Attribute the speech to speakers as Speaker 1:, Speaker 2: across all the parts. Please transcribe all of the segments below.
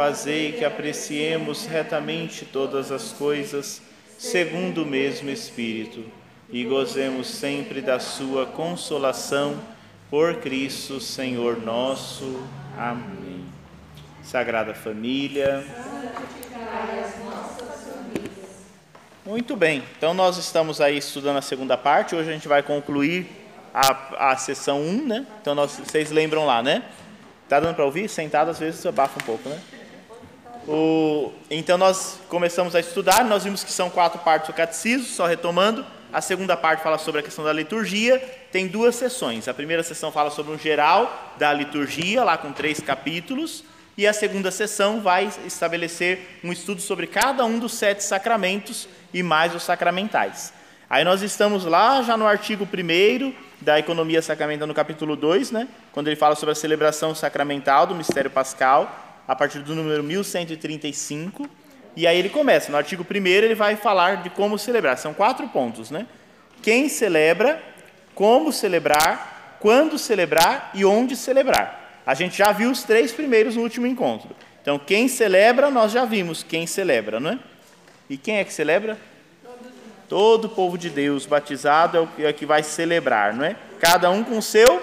Speaker 1: fazei que apreciemos retamente todas as coisas, segundo o mesmo Espírito, e gozemos sempre da sua consolação, por Cristo Senhor nosso. Amém. Sagrada Família. Muito bem, então nós estamos aí estudando a segunda parte, hoje a gente vai concluir a, a sessão 1, né? Então nós, vocês lembram lá, né? Tá dando para ouvir? Sentado às vezes abafa um pouco, né? O, então nós começamos a estudar, nós vimos que são quatro partes do catecismo, só retomando. A segunda parte fala sobre a questão da liturgia, tem duas sessões. A primeira sessão fala sobre um geral da liturgia, lá com três capítulos, e a segunda sessão vai estabelecer um estudo sobre cada um dos sete sacramentos e mais os sacramentais. Aí nós estamos lá já no artigo 1 da Economia Sacramental, no capítulo 2, né, quando ele fala sobre a celebração sacramental do mistério pascal, a partir do número 1135. E aí ele começa, no artigo 1 ele vai falar de como celebrar. São quatro pontos, né? Quem celebra, como celebrar, quando celebrar e onde celebrar. A gente já viu os três primeiros no último encontro. Então, quem celebra, nós já vimos quem celebra, não é? E quem é que celebra? Todo o povo de Deus batizado é o que vai celebrar, não é? Cada um com seu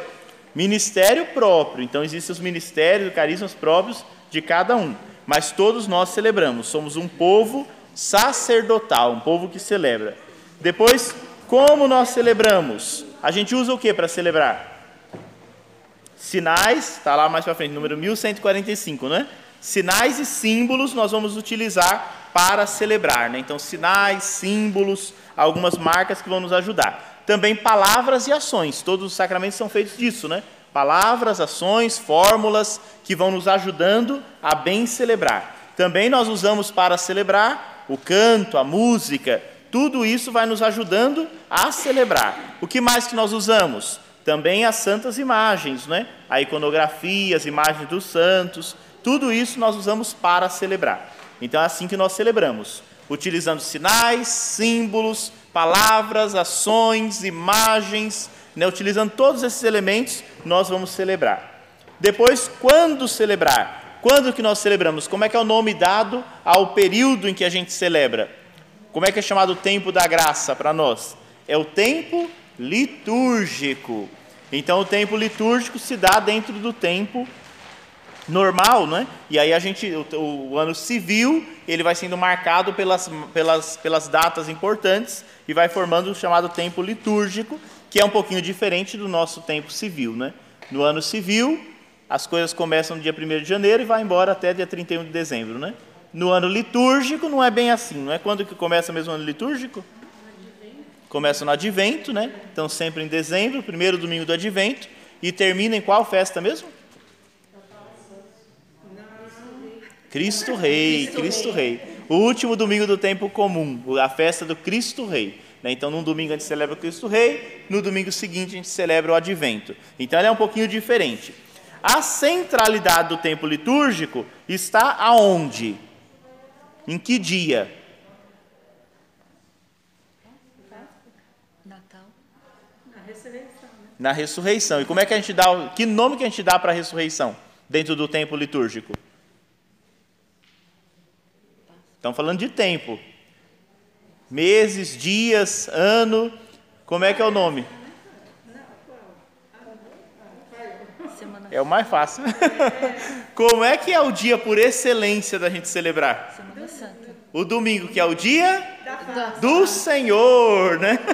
Speaker 1: ministério próprio. Então, existem os ministérios, os carismas próprios de cada um. Mas todos nós celebramos. Somos um povo sacerdotal, um povo que celebra. Depois, como nós celebramos? A gente usa o que para celebrar? Sinais, está lá mais para frente, número 1145, não é? Sinais e símbolos nós vamos utilizar para celebrar. Né? Então, sinais, símbolos, algumas marcas que vão nos ajudar. Também palavras e ações. Todos os sacramentos são feitos disso, né? Palavras, ações, fórmulas que vão nos ajudando a bem celebrar. Também nós usamos para celebrar o canto, a música, tudo isso vai nos ajudando a celebrar. O que mais que nós usamos? Também as santas imagens, né? A iconografia, as imagens dos santos, tudo isso nós usamos para celebrar. Então é assim que nós celebramos, utilizando sinais, símbolos, palavras, ações, imagens, né? utilizando todos esses elementos, nós vamos celebrar. Depois, quando celebrar? Quando que nós celebramos? Como é que é o nome dado ao período em que a gente celebra? Como é que é chamado o tempo da graça para nós? É o tempo litúrgico. Então, o tempo litúrgico se dá dentro do tempo normal, né? E aí a gente, o, o, ano civil, ele vai sendo marcado pelas, pelas, pelas datas importantes e vai formando o chamado tempo litúrgico, que é um pouquinho diferente do nosso tempo civil, né? No ano civil, as coisas começam no dia 1 de janeiro e vai embora até dia 31 de dezembro, né? No ano litúrgico não é bem assim, não é quando que começa mesmo o ano litúrgico? Começa no advento, né? Então sempre em dezembro, primeiro domingo do advento, e termina em qual festa mesmo? Cristo Rei, Cristo Rei. O último domingo do tempo comum, a festa do Cristo Rei. Né? Então, num domingo a gente celebra o Cristo Rei, no domingo seguinte a gente celebra o Advento. Então, ele é um pouquinho diferente. A centralidade do tempo litúrgico está aonde? Em que dia?
Speaker 2: Natal.
Speaker 3: Na ressurreição. Né?
Speaker 1: Na ressurreição. E como é que a gente dá, que nome que a gente dá para a ressurreição dentro do tempo litúrgico? Estamos falando de tempo. Meses, dias, ano. Como é que é o nome? É o mais fácil. Como é que é o dia por excelência da gente celebrar?
Speaker 2: Semana Santa.
Speaker 1: O domingo, que é o dia do Senhor, né?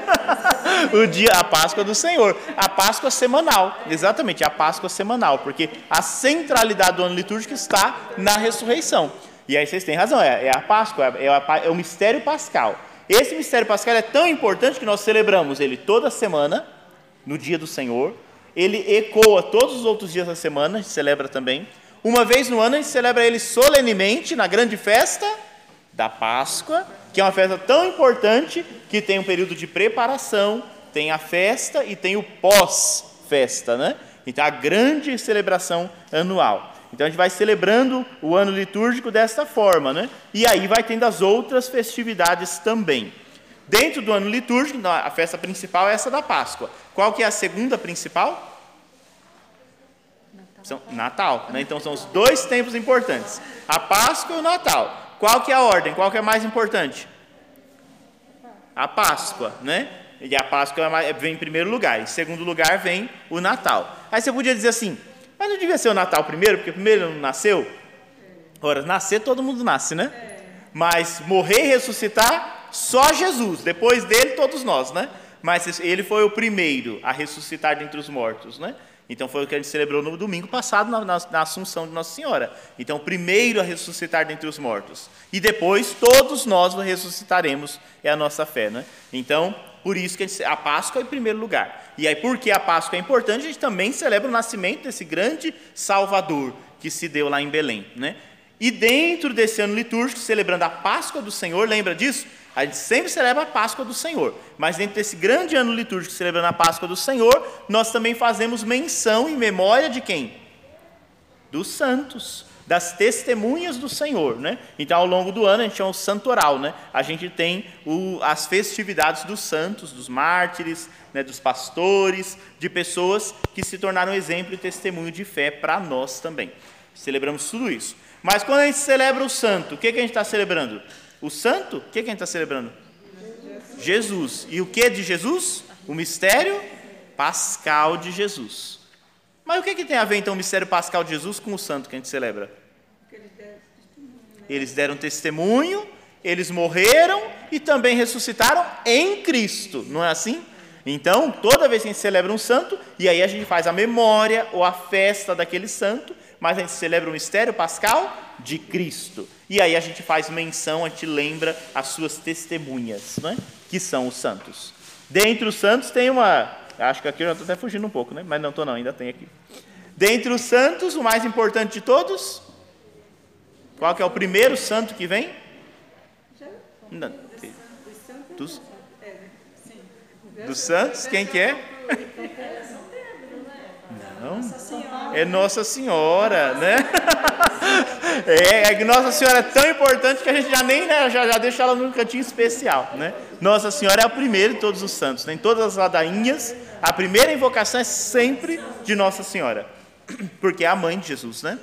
Speaker 1: O dia, a Páscoa do Senhor, a Páscoa semanal, exatamente, a Páscoa semanal, porque a centralidade do ano litúrgico está na ressurreição. E aí vocês têm razão, é, é a Páscoa, é, a- é o mistério pascal. Esse mistério pascal é tão importante que nós celebramos ele toda semana, no dia do Senhor. Ele ecoa todos os outros dias da semana, a gente celebra também. Uma vez no ano a gente celebra ele solenemente na grande festa da Páscoa, que é uma festa tão importante que tem um período de preparação, tem a festa e tem o pós-festa, né? Então a grande celebração anual. Então a gente vai celebrando o ano litúrgico desta forma, né? E aí vai tendo as outras festividades também. Dentro do ano litúrgico, a festa principal é essa da Páscoa. Qual que é a segunda principal? São Natal, né? Então são os dois tempos importantes: a Páscoa e o Natal. Qual que é a ordem? Qual que é mais importante? A Páscoa, né? E a Páscoa vem em primeiro lugar. Em segundo lugar vem o Natal. Aí você podia dizer assim, não devia ser o Natal primeiro, porque primeiro não nasceu? Ora, nascer todo mundo nasce, né? Mas morrer e ressuscitar, só Jesus. Depois dele, todos nós, né? Mas ele foi o primeiro a ressuscitar dentre os mortos, né? Então foi o que a gente celebrou no domingo passado, na, na, na, Assunção de Nossa Senhora. Então, primeiro a ressuscitar dentre os mortos. E depois todos nós ressuscitaremos, é a nossa fé. Né? Então, por isso que a, Páscoa é em primeiro lugar. E aí, porque a Páscoa é importante, a gente também celebra o nascimento desse grande Salvador que se deu lá em Belém. Né? E dentro desse ano litúrgico, celebrando a Páscoa do Senhor, lembra disso? A gente sempre celebra a Páscoa do Senhor, mas dentro desse grande ano litúrgico celebrando a Páscoa do Senhor, nós também fazemos menção e memória de quem? Dos santos, das testemunhas do Senhor, né? Então, ao longo do ano, a gente chama o santoral, né? A gente tem o, as festividades dos santos, dos mártires, né, dos pastores, de pessoas que se tornaram exemplo e testemunho de fé para nós também. Celebramos tudo isso. Mas quando a gente celebra o santo, o que, que a gente está celebrando? O santo, o que, que a gente está celebrando? Jesus. E o que de Jesus? O mistério pascal de Jesus. Mas o que, que tem a ver então o mistério pascal de Jesus com o santo que a gente celebra? Eles deram testemunho, eles morreram e também ressuscitaram em Cristo, não é assim? Então, toda vez que a gente celebra um santo, e aí a gente faz a memória ou a festa daquele santo, mas a gente celebra o mistério pascal de Cristo. E aí a gente faz menção, a gente lembra as suas testemunhas, né? que são os santos. Dentre os santos tem uma. Acho que aqui eu já estou até fugindo um pouco, né? mas não estou, não, ainda tem aqui. Dentre os santos, o mais importante de todos, qual que é o primeiro santo que vem? Não, dos, dos santos, quem que é? Não, é Nossa Senhora, né? É, é que Nossa Senhora é tão importante que a gente já nem né, já, já deixa ela num cantinho especial, né? Nossa Senhora é a primeira de todos os santos, né? em todas as ladainhas, a primeira invocação é sempre de Nossa Senhora, porque é a mãe de Jesus, né?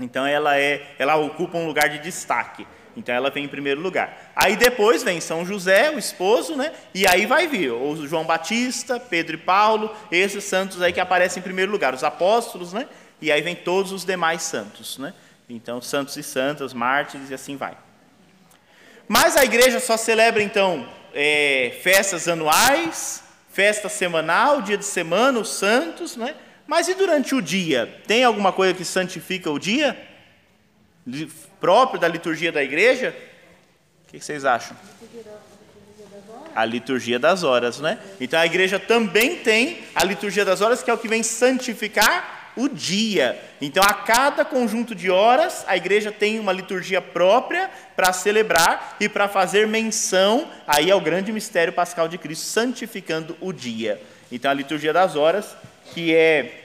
Speaker 1: Então ela é, ela ocupa um lugar de destaque. Então ela vem em primeiro lugar. Aí depois vem São José, o esposo, né? E aí vai vir o João Batista, Pedro e Paulo, esses santos aí que aparecem em primeiro lugar, os apóstolos, né? E aí vem todos os demais santos, né? Então santos e santas, mártires e assim vai. Mas a igreja só celebra então é, festas anuais, festa semanal, dia de semana, os santos, né? Mas e durante o dia? Tem alguma coisa que santifica o dia? próprio da liturgia da igreja? O que vocês acham? A liturgia das horas, né? Então a igreja também tem a liturgia das horas, que é o que vem santificar o dia. Então, a cada conjunto de horas, a igreja tem uma liturgia própria para celebrar e para fazer menção aí ao grande mistério pascal de Cristo, santificando o dia. Então, a liturgia das horas, que é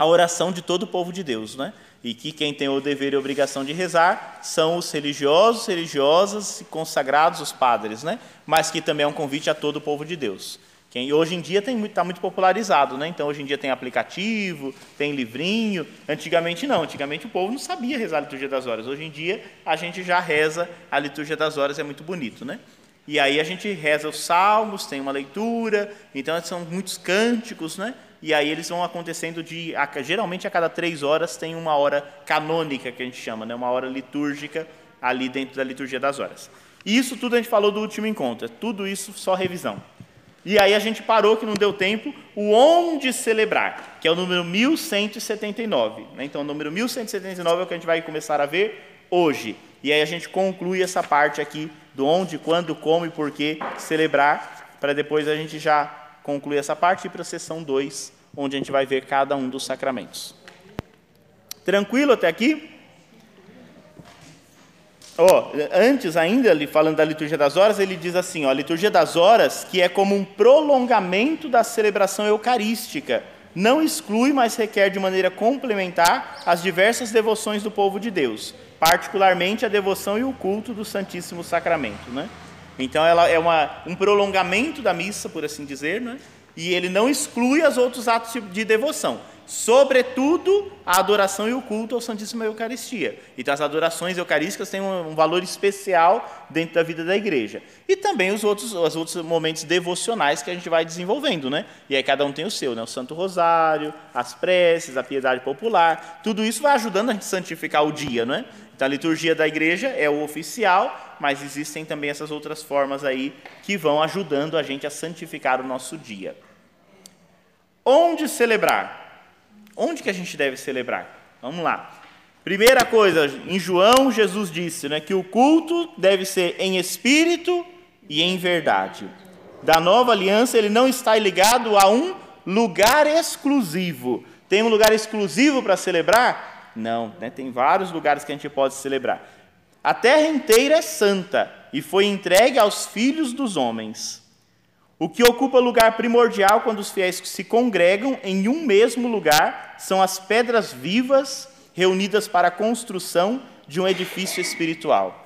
Speaker 1: a oração de todo o povo de Deus, né? e que quem tem o dever e a obrigação de rezar são os religiosos, religiosas e consagrados, os padres, né? mas que também é um convite a todo o povo de Deus. Quem hoje em dia está muito, popularizado, né? então hoje em dia tem aplicativo, tem livrinho. Antigamente não, antigamente o povo não sabia rezar a liturgia das horas. Hoje em dia a gente já reza a liturgia das horas, é muito bonito, né? E aí a gente reza os salmos, tem uma leitura, então são muitos cânticos, né? E aí eles vão acontecendo de geralmente a cada três horas tem uma hora canônica que a gente chama, né? uma hora litúrgica ali dentro da liturgia das horas. E isso tudo a gente falou do último encontro, é tudo isso só revisão. E aí a gente parou que não deu tempo, o onde celebrar, que é o número 1179. Né? Então o número 1179 é o que a gente vai começar a ver hoje. E aí a gente conclui essa parte aqui do onde, quando, como e por que celebrar, para depois a gente já concluir essa parte e ir para a sessão 2, onde a gente vai ver cada um dos sacramentos. Tranquilo até aqui? Oh, antes ainda, falando da liturgia das horas, ele diz assim: ó, a liturgia das horas, que é como um prolongamento da celebração eucarística, não exclui, mas requer de maneira complementar as diversas devoções do povo de Deus, particularmente a devoção e o culto do Santíssimo Sacramento. Né? Então, ela é uma, um prolongamento da missa, por assim dizer, né? e ele não exclui os outros atos de devoção sobretudo a adoração e o culto ao Santíssima Eucaristia. Então, as adorações eucarísticas têm um, valor especial dentro da vida da igreja. E também os outros, os outros momentos devocionais que a gente vai desenvolvendo, né? E aí cada um tem o seu, né? O Santo Rosário, as preces, a piedade popular, tudo isso vai ajudando a gente santificar o dia, né? Então, a liturgia da igreja é o oficial, mas existem também essas outras formas aí que vão ajudando a gente a santificar o nosso dia. Onde celebrar? Onde que a gente deve celebrar? Vamos lá. Primeira coisa, em João, Jesus disse né, que o culto deve ser em espírito e em verdade. Da nova aliança, ele não está ligado a um lugar exclusivo. Tem um lugar exclusivo para celebrar? Não, né, tem vários lugares que a gente pode celebrar. A terra inteira é santa e foi entregue aos filhos dos homens. O que ocupa lugar primordial quando os fiéis se congregam em um mesmo lugar são as pedras vivas reunidas para a construção de um edifício espiritual.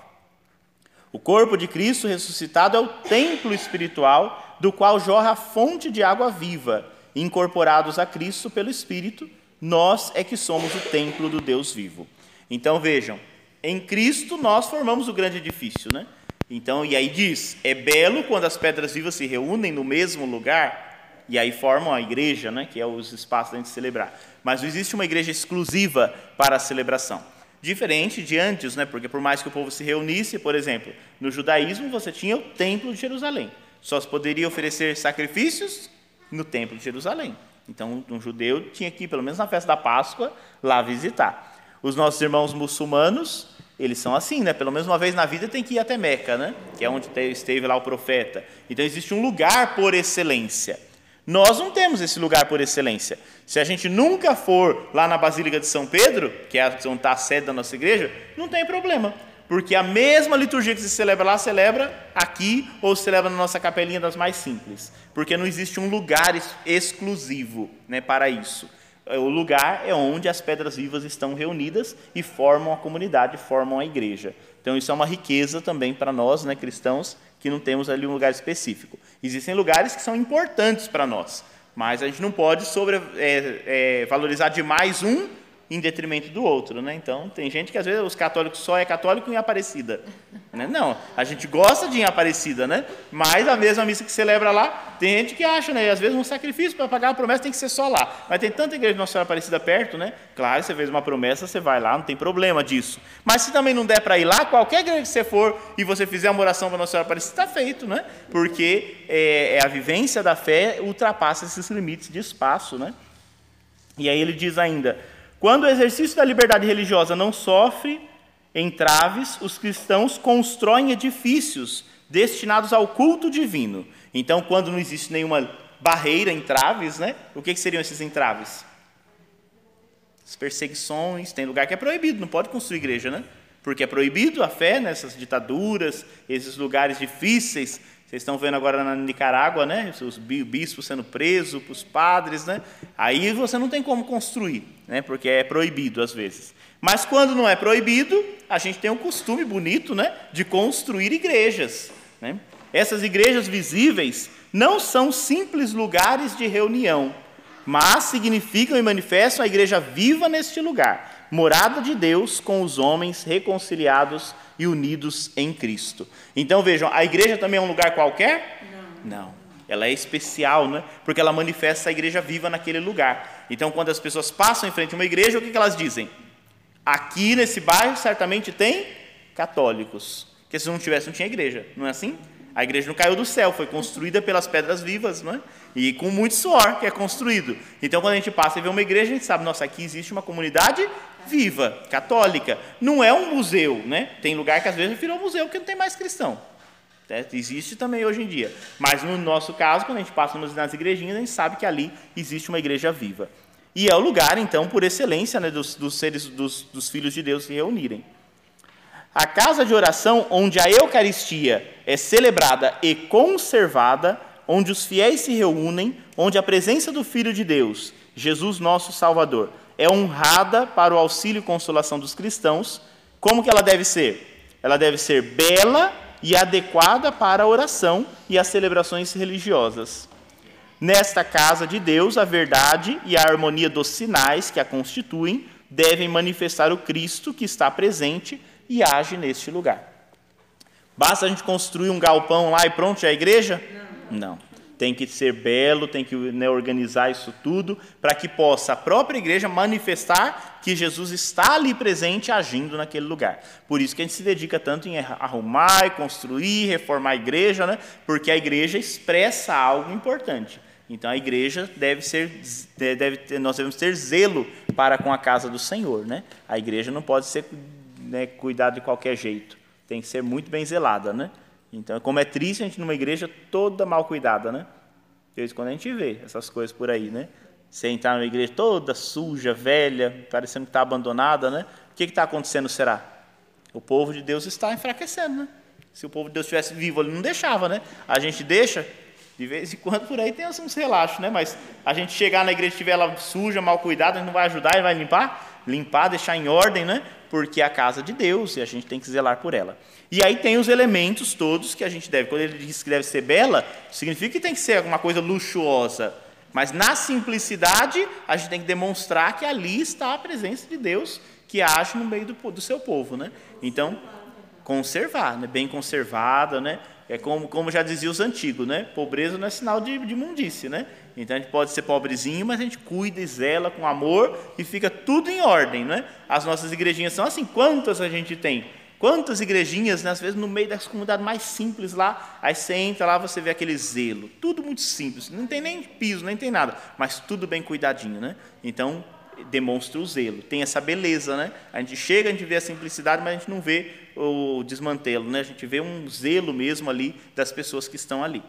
Speaker 1: O corpo de Cristo ressuscitado é o templo espiritual do qual jorra a fonte de água viva. Incorporados a Cristo pelo Espírito, nós é que somos o templo do Deus vivo. Então vejam, em Cristo nós formamos o grande edifício, né? Então, e aí diz: é belo quando as pedras vivas se reúnem no mesmo lugar e aí formam a igreja, né, que é os espaços da gente celebrar. Mas não existe uma igreja exclusiva para a celebração. Diferente de antes, né, porque por mais que o povo se reunisse, por exemplo, no judaísmo você tinha o templo de Jerusalém. Só se poderia oferecer sacrifícios no templo de Jerusalém. Então, um judeu tinha que ir, pelo menos na festa da Páscoa, lá visitar. Os nossos irmãos muçulmanos eles são assim, né? Pelo menos uma vez na vida tem que ir até Meca, né? Que é onde esteve lá o profeta. Então existe um lugar por excelência. Nós não temos esse lugar por excelência. Se a gente nunca for lá na Basílica de São Pedro, que é onde está a sede da nossa igreja, não tem problema. Porque a mesma liturgia que se celebra lá, celebra aqui ou celebra na nossa capelinha das mais simples. Porque não existe um lugar exclusivo né, para isso. É, o lugar é onde as pedras vivas estão reunidas e formam a comunidade, formam a igreja. Então, isso é uma riqueza também para nós, né, cristãos, que não temos ali um lugar específico. Existem lugares que são importantes para nós, mas a gente não pode sobre, é, é, valorizar demais um em detrimento do outro, né? Então, tem gente que às vezes os católicos só é católico em Aparecida, né? Não, a gente gosta de em Aparecida, né? Mas a mesma missa que celebra lá, tem gente que acha, né? Às vezes um sacrifício para pagar a promessa tem que ser só lá. Mas tem tanta igreja de Nossa Senhora Aparecida perto, né? Claro, você fez uma promessa, você vai lá, não tem problema disso. Mas se também não der para ir lá, qualquer igreja que você for e você fizer uma oração para Nossa Senhora Aparecida, está feito, né? Porque é, é a vivência da fé ultrapassa esses limites de espaço, né? E aí ele diz ainda: quando o exercício da liberdade religiosa não sofre entraves, os cristãos constroem edifícios destinados ao culto divino. Então, quando não existe nenhuma barreira, entraves, né? O que, seriam esses entraves? As perseguições, tem lugar que é proibido, não pode construir igreja, né? Porque é proibido a fé nessas ditaduras, esses lugares difíceis vocês estão vendo agora na Nicarágua, né? Os bispos sendo presos, os padres, né? Aí você não tem como construir, né? Porque é proibido às vezes. Mas quando não é proibido, a gente tem um costume bonito, né? De construir igrejas, né? Essas igrejas visíveis não são simples lugares de reunião, mas significam e manifestam a igreja viva neste lugar, morada de Deus com os homens reconciliados e unidos em Cristo. Então vejam, a igreja também é um lugar qualquer? Não. Não. Ela é especial, né? porque ela manifesta a igreja viva naquele lugar. Então, quando as pessoas passam em frente a uma igreja, o que elas dizem? Aqui nesse bairro certamente tem católicos. Porque se não tivesse, não tinha igreja. Não é assim? A igreja não caiu do céu, foi construída pelas pedras vivas, não é? E com muito suor que é construído. Então, quando a gente passa e vê uma igreja, a gente sabe, nossa, aqui existe uma comunidade viva, católica. Não é um museu, né? Tem lugar que às vezes virou museu porque não tem mais cristão. É, existe também hoje em dia. Mas no nosso caso, quando a gente passa nas igrejinhas, a gente sabe que ali existe uma igreja viva. E é o lugar, então, por excelência, né, dos, dos seres, dos, dos filhos de Deus se reunirem. A casa de oração, onde a Eucaristia é celebrada e conservada, onde os fiéis se reúnem, onde a presença do Filho de Deus, Jesus nosso Salvador, é honrada para o auxílio e consolação dos cristãos, como que ela deve ser? Ela deve ser bela e adequada para a oração e as celebrações religiosas. Nesta casa de Deus, a verdade e a harmonia dos sinais que a constituem devem manifestar o Cristo que está presente e age neste lugar. Basta a gente construir um galpão lá e pronto, já é a igreja? Não. Não. Tem que ser belo, tem que né, organizar isso tudo, para que possa a própria igreja manifestar que Jesus está ali presente, agindo naquele lugar. Por isso que a gente se dedica tanto em arrumar, construir, reformar a igreja, né? porque a igreja expressa algo importante. Então a igreja deve ser, deve nós devemos ter zelo para com a casa do Senhor, né? A igreja não pode ser né, cuidada de qualquer jeito, tem que ser muito bem zelada, né? Então, como é triste a gente numa igreja toda mal cuidada, né? De vez quando a gente vê essas coisas por aí, né? Você entrar numa igreja toda suja, velha, parecendo que está abandonada, né? O que está acontecendo, será? O povo de Deus está enfraquecendo, né? Se o povo de Deus estivesse vivo, ele não deixava, né? A gente deixa, de vez em quando por aí tem uns relaxos, né? Mas a gente chegar na igreja e estiver ela suja, mal cuidada, a gente não vai ajudar, ele vai limpar? Limpar, deixar em ordem, né? Porque é a casa de Deus e a gente tem que zelar por ela. E aí tem os elementos todos que a gente deve. Quando ele diz que deve ser bela, significa que tem que ser alguma coisa luxuosa. Mas na simplicidade, a gente tem que demonstrar que ali está a presença de Deus que age no meio do, do seu povo, né? Então, conservar, né? bem conservada, né? É como, como já diziam os antigos, né? Pobreza não é sinal de, de né? Então a gente pode ser pobrezinho, mas a gente cuida e zela com amor e fica tudo em ordem, né? As nossas igrejinhas são assim. Quantas a gente tem? Quantas igrejinhas, né, às vezes no meio das comunidades mais simples lá, aí você entra lá, você vê aquele zelo, tudo muito simples, não tem nem piso, nem tem nada, mas tudo bem cuidadinho, né? Então, demonstra o zelo, tem essa beleza, né? A gente chega, a gente vê a simplicidade, mas a gente não vê o desmantelo, né? A gente vê um zelo mesmo ali das pessoas que estão ali.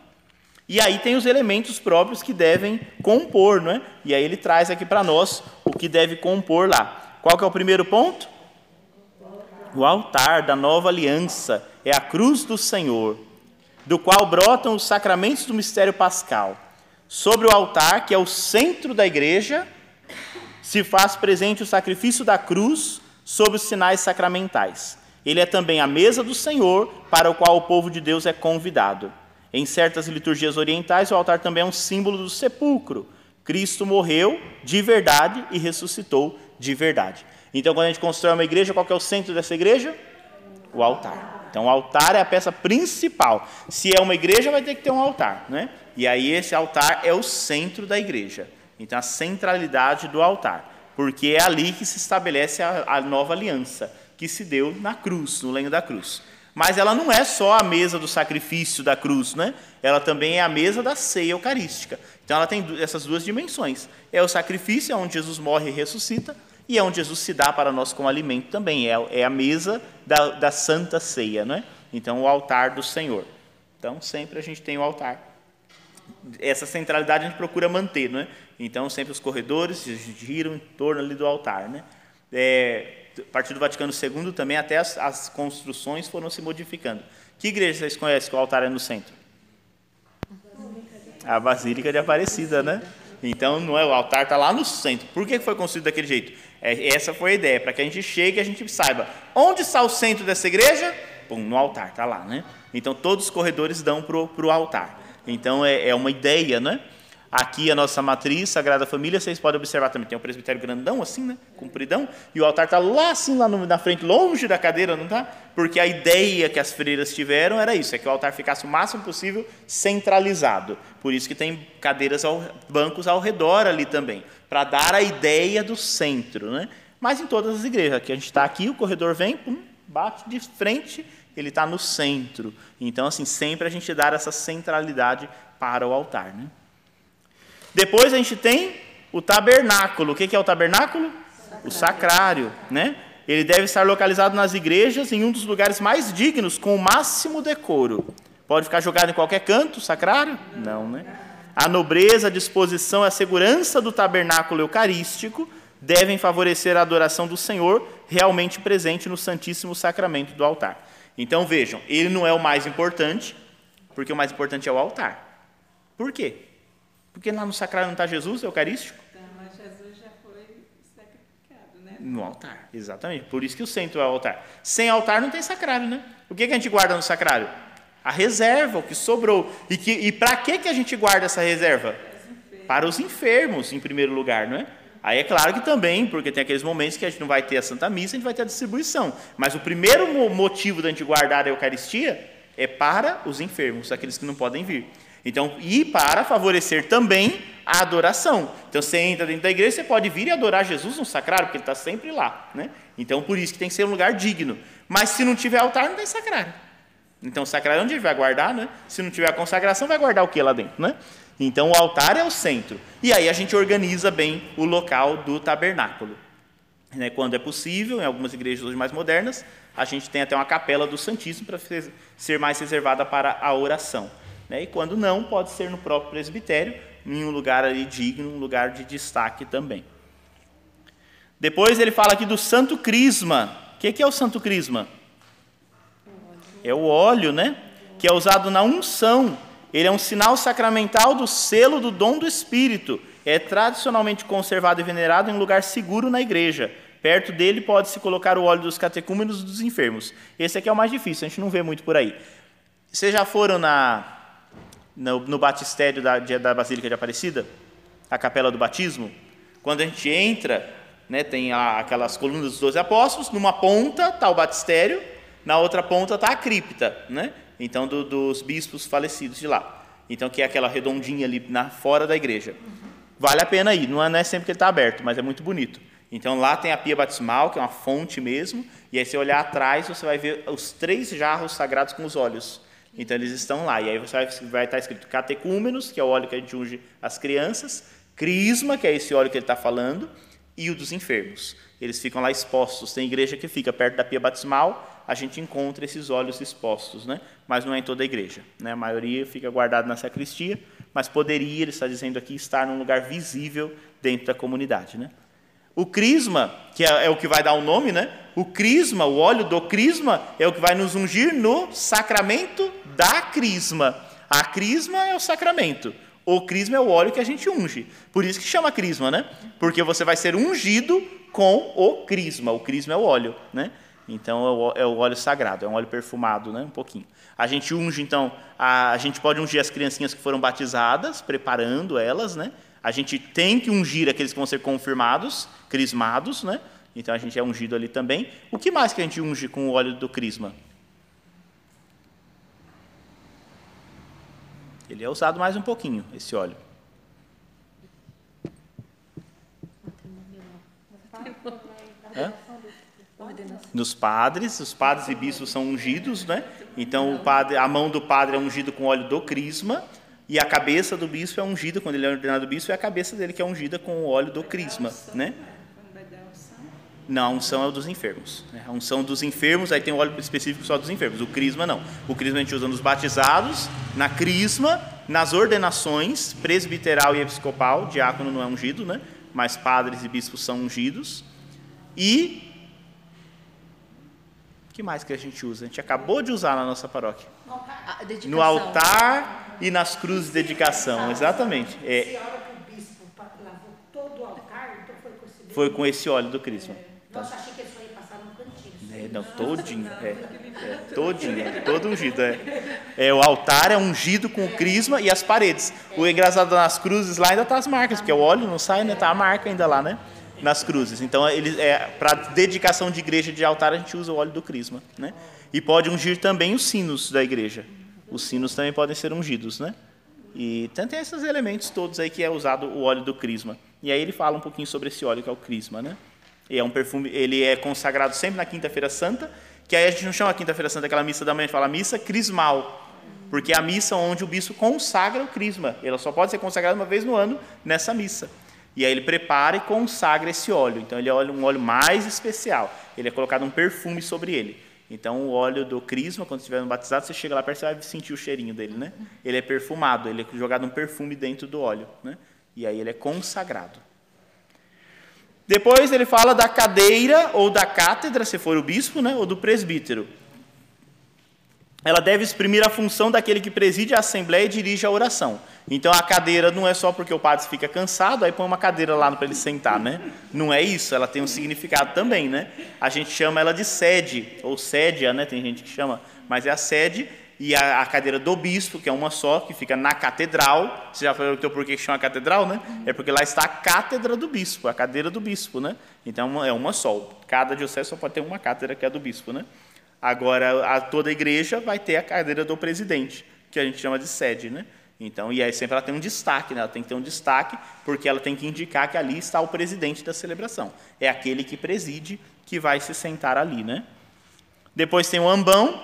Speaker 1: E aí tem os elementos próprios que devem compor, não é? E aí ele traz aqui para nós o que deve compor lá. Qual que é o primeiro ponto? O altar da nova aliança é a cruz do Senhor, do qual brotam os sacramentos do mistério pascal. Sobre o altar, que é o centro da igreja, se faz presente o sacrifício da cruz sobre os sinais sacramentais. Ele é também a mesa do Senhor, para o qual o povo de Deus é convidado. Em certas liturgias orientais, o altar também é um símbolo do sepulcro. Cristo morreu de verdade e ressuscitou de verdade. Então, quando a gente constrói uma igreja, qual é o centro dessa igreja? O altar. Então, o altar é a peça principal. Se é uma igreja, vai ter que ter um altar, né? E aí esse altar é o centro da igreja. Então, a centralidade do altar, porque é ali que se estabelece a, a nova aliança, que se deu na cruz, no lenho da cruz. Mas ela não é só a mesa do sacrifício da cruz, né? Ela também é a mesa da ceia eucarística. Então ela tem essas duas dimensões. É o sacrifício, é onde Jesus morre e ressuscita, e é onde Jesus se dá para nós como alimento também. É, é a mesa da, da santa ceia, né? Então o altar do Senhor. Então sempre a gente tem o altar essa centralidade a gente procura manter, não é? Então, sempre os corredores giram em torno ali do altar, né? É, a partir do Vaticano II também, até as, as, construções foram se modificando. Que igreja vocês conhecem que o altar é no centro? A Basílica de Aparecida, né? Então, não é o altar está lá no centro. Por que foi construído daquele jeito? É, essa foi a ideia, para que a gente chegue e a gente saiba onde está o centro dessa igreja. Pum, no altar, está lá, né? Então, todos os corredores dão para o altar. Então é, é uma ideia, né? Aqui a nossa matriz, Sagrada Família, vocês podem observar também, tem um presbitério grandão assim, né? Compridão, e o altar está lá assim, lá no, na frente, longe da cadeira, não está? Porque a ideia que as freiras tiveram era isso, é que o altar ficasse o máximo possível centralizado. Por isso que tem cadeiras, ao, bancos ao redor ali também, para dar a ideia do centro, né? Mas em todas as igrejas, aqui a gente está aqui, o corredor vem, pum, bate de frente ele está no centro. Então, assim, sempre a gente dar essa centralidade para o altar. Né? Depois a gente tem o tabernáculo. O que é o tabernáculo? Sacrário. O sacrário. Né? Ele deve estar localizado nas igrejas, em um dos lugares mais dignos, com o máximo decoro. Pode ficar jogado em qualquer canto, sacrário? Não, né? a nobreza, a disposição e a segurança do tabernáculo eucarístico devem favorecer a adoração do Senhor realmente presente no Santíssimo Sacramento do altar. Então vejam, ele não é o mais importante, porque o mais importante é o altar. Por quê? Porque lá no sacrário não está Jesus, eucarístico?
Speaker 3: Então, mas Jesus já foi sacrificado, né?
Speaker 1: No altar, exatamente. Por isso que o centro é o altar. Sem altar não tem sacrário, né? O que, que a gente guarda no sacrário? A reserva, o que sobrou. E, que, e para que, que a gente guarda essa reserva? Para os enfermos, em primeiro lugar, não é? Aí é claro que também, porque tem aqueles momentos que a gente não vai ter a Santa Missa, a gente vai ter a distribuição. Mas o primeiro motivo da gente guardar a Eucaristia é para os enfermos, aqueles que não podem vir. Então, e para favorecer também a adoração. Então, você entra dentro da igreja, você pode vir e adorar Jesus no sacrário, porque ele está sempre lá. Né? Então, por isso que tem que ser um lugar digno. Mas se não tiver altar, não tem sacrário. Então, o sacrário é onde ele vai guardar, né? Se não tiver a consagração, vai guardar o que lá dentro, né? Então o altar é o centro. E aí a gente organiza bem o local do tabernáculo. Né, quando é possível, em algumas igrejas hoje mais modernas, a gente tem até uma capela do Santíssimo para ser mais reservada para a oração. Né, e quando não, pode ser no próprio presbitério, em um lugar ali digno, um lugar de destaque também. Depois ele fala aqui do Santo Crisma. O que é o Santo Crisma? É o óleo, né? Que é usado na unção ele é um sinal sacramental do selo do dom do Espírito. É tradicionalmente conservado e venerado em um lugar seguro na igreja. Perto dele pode-se colocar o óleo dos catecúmenos e dos enfermos. Esse aqui é o mais difícil, a gente não vê muito por aí. Vocês já foram na, no, no batistério da, da Basílica de Aparecida? A capela do batismo? Quando a gente entra, né, tem a, aquelas colunas dos doze apóstolos, numa ponta está o batistério, na outra ponta está a cripta. Né? então do, dos bispos falecidos de lá. Então que é aquela redondinha ali na fora da igreja. Vale a pena ir, não é, não é sempre que ele está aberto, mas é muito bonito. Então lá tem a pia batismal, que é uma fonte mesmo, e aí você olhar atrás, você vai ver os três jarros sagrados com os olhos. Então eles estão lá, e aí você vai, vai estar escrito catecúmenos, que é o óleo que a gente unge as crianças, crisma, que é esse óleo que ele está falando, e o dos enfermos. Eles ficam lá expostos. Tem igreja que fica perto da pia batismal, a gente encontra esses óleos expostos, né? mas não é em toda a igreja. Né? A maioria fica guardado na sacristia, mas poderia, ele está dizendo aqui, estar num lugar visível dentro da comunidade. Né? O crisma, que é, é, o que vai dar o nome, né? o crisma, o óleo do crisma, é o que vai nos ungir no sacramento da crisma. A crisma é o sacramento. O crisma é o óleo que a gente unge. Por isso que chama crisma, né? Porque você vai ser ungido com o crisma. O crisma é o óleo, né? Então é, é o óleo sagrado, é um óleo perfumado, né? Um pouquinho. A gente unge, então, a, a gente pode ungir as criancinhas que foram batizadas, preparando elas, né? A gente tem que ungir aqueles que vão ser confirmados, crismados, né? Então a gente é ungido ali também. O que mais que a gente unge com o óleo do crisma? Ele é usado mais um pouquinho, esse óleo. Hã? Nos padres, os padres e bispos são ungidos, né? Então o padre, a mão do padre é ungida com óleo do crisma e a cabeça do bispo é ungida quando ele é ordenado bispo é a cabeça dele que é ungida com o óleo do crisma, né? Não, a unção é o dos enfermos. A unção dos enfermos, aí tem um óleo específico só dos enfermos. O crisma não. O crisma a gente usa nos batizados, na crisma, nas ordenações presbiteral e episcopal. Diácono não é ungido, né? Mas padres e bispos são ungidos. E que mais que a gente usa? A gente acabou de usar na nossa paróquia. No altar e nas cruzes de dedicação, exatamente. É, foi com esse óleo do crisma.
Speaker 3: Nossa, achei que ele só ia passar no cantinho.
Speaker 1: É, não, todinho, é, é, todinho, é, todo ungido. É. é. o altar é ungido com o crisma e as paredes. O engraçado nas cruzes lá ainda tá as marcas, porque o óleo não sai, né? Tá a marca ainda lá, né? nas cruzes. Então, ele, é, para dedicação de igreja de altar, a gente usa o óleo do crisma. Né? E pode ungir também os sinos da igreja. Os sinos também podem ser ungidos. Né? E tem esses elementos todos aí que é usado o óleo do crisma. E aí ele fala um pouquinho sobre esse óleo que é o crisma. Né? E é um perfume, ele é consagrado sempre na Quinta-feira Santa, que aí a gente não chama Quinta-feira Santa aquela missa da manhã, a gente fala missa crismal. Porque é a missa onde o bispo consagra o crisma. Ela só pode ser consagrada uma vez no ano nessa missa. E aí ele prepara e consagra esse óleo. Então ele é um óleo mais especial. Ele é colocado um perfume sobre ele. Então, o óleo do crisma, quando estiver batizado, você chega lá perto, você vai sentir o cheirinho dele, né? Ele é perfumado, ele é jogado um perfume dentro do óleo, né? E aí ele é consagrado. Depois ele fala da cadeira ou da cátedra, se for o bispo, né? Ou do presbítero. Ela deve exprimir a função daquele que preside a assembleia e dirige a oração. Então a cadeira não é só porque o padre fica cansado, aí põe uma cadeira lá para ele sentar, né? Não é isso, ela tem um significado também, né? A gente chama ela de sede, ou sédia, né? Tem gente que chama, mas é a sede e a, a, cadeira do bispo, que é uma só, que fica na catedral. Você já falou então por que chama catedral, né? É porque lá está a cátedra do bispo, a cadeira do bispo, né? Então é uma só. Cada diocese só pode ter uma cátedra que é a do bispo, né? Agora, a, toda a igreja vai ter a cadeira do presidente, que a gente chama de sede, né? Então, e aí sempre ela tem um destaque, né? ela tem que ter um destaque, porque ela tem que indicar que ali está o presidente da celebração. É aquele que preside que vai se sentar ali, né? Depois tem o ambão,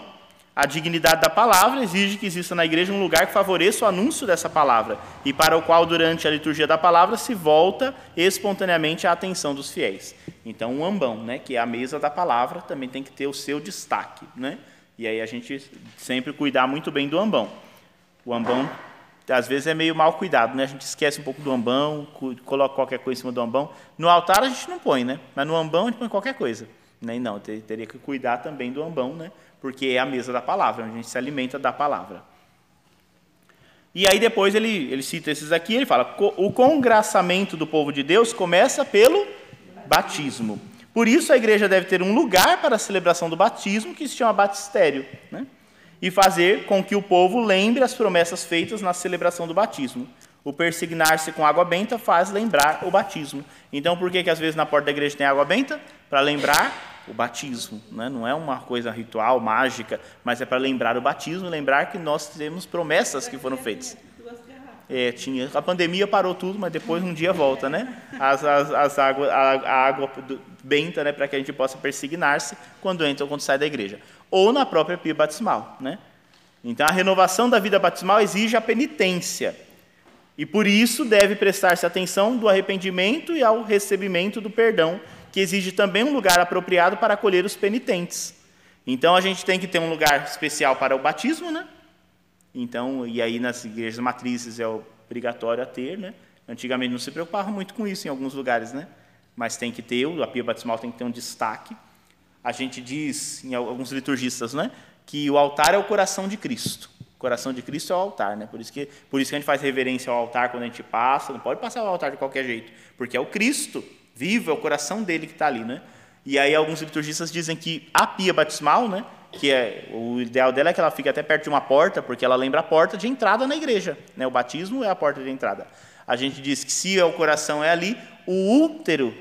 Speaker 1: a dignidade da palavra exige que exista na igreja um lugar que favoreça o anúncio dessa palavra e para o qual, durante a liturgia da palavra, se volta espontaneamente a atenção dos fiéis. Então, o ambão, né, que é a mesa da palavra, também tem que ter o seu destaque. Né? E aí a gente sempre cuidar muito bem do ambão. O ambão, às vezes, é meio mal cuidado, né? a gente esquece um pouco do ambão, coloca qualquer coisa em cima do ambão. No altar a gente não põe, né? mas no ambão a gente põe qualquer coisa. Né? não, teria que cuidar também do ambão, né? Porque é a mesa da palavra, onde a gente se alimenta da palavra. E aí depois ele, ele cita esses aqui, ele fala: o congraçamento do povo de Deus começa pelo batismo. Por isso a igreja deve ter um lugar para a celebração do batismo, que se chama batistério, né? e fazer com que o povo lembre as promessas feitas na celebração do batismo. O persignar-se com água benta faz lembrar o batismo. Então, por que, que às vezes na porta da igreja tem água benta? Para lembrar o batismo. Né? Não é uma coisa ritual, mágica, mas é para lembrar o batismo, lembrar que nós temos promessas que foram feitas. É, tinha, a pandemia parou tudo, mas depois um dia volta, né? As, as, as água, a, a, água benta, né, para que a gente possa persignar-se quando entra ou quando sai da igreja. Ou na própria pia batismal, né? Então a renovação da vida batismal exige a penitência. E por isso deve prestar-se atenção do arrependimento e ao recebimento do perdão que exige também um lugar apropriado para acolher os penitentes. Então a gente tem que ter um lugar especial para o batismo, né? Então, e aí nas igrejas matrizes é obrigatório a ter, né? Antigamente não se preocupava muito com isso em alguns lugares, né? Mas tem que ter, a pia batismal tem que ter um destaque. A gente diz em alguns liturgistas, né, que o altar é o coração de Cristo. O coração de Cristo é o altar, né? Por isso que por isso que a gente faz reverência ao altar quando a gente passa, não pode passar o altar de qualquer jeito, porque é o Cristo vivo, é o coração dele que está ali, né? E aí alguns liturgistas dizem que a pia batismal, né, que é o ideal dela é que ela fique até perto de uma porta, porque ela lembra a porta de entrada na igreja, né? O batismo é a porta de entrada. A gente diz que se é o coração é ali, o útero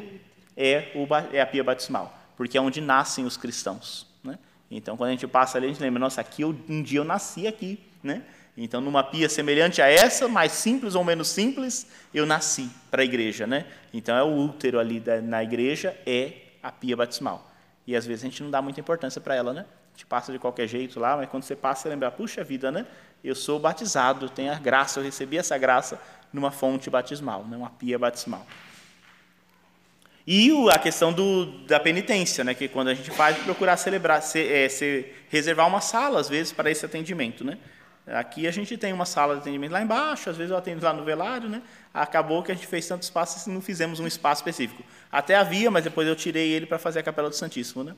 Speaker 1: é, o, é a pia batismal, porque é onde nascem os cristãos, né? Então quando a gente passa ali, a gente lembra, nossa, aqui eu, um dia eu nasci aqui, né? Então, numa pia semelhante a essa, mais simples ou menos simples, eu nasci para a igreja, né? Então, é o útero ali da, na igreja, é a pia batismal. E às vezes a gente não dá muita importância para ela, né? A gente passa de qualquer jeito lá, mas quando você passa, você lembra, puxa vida, né? Eu sou batizado, tenho a graça, eu recebi essa graça numa fonte batismal, né? uma pia batismal. E a questão do, da penitência, né? que quando a gente faz, procurar celebrar, se, é, se, reservar uma sala, às vezes, para esse atendimento. Né? Aqui a gente tem uma sala de atendimento lá embaixo, às vezes eu atendo lá no velário, né? Acabou que a gente fez tanto espaço e não fizemos um espaço específico. Até havia, mas depois eu tirei ele para fazer a Capela do Santíssimo, né?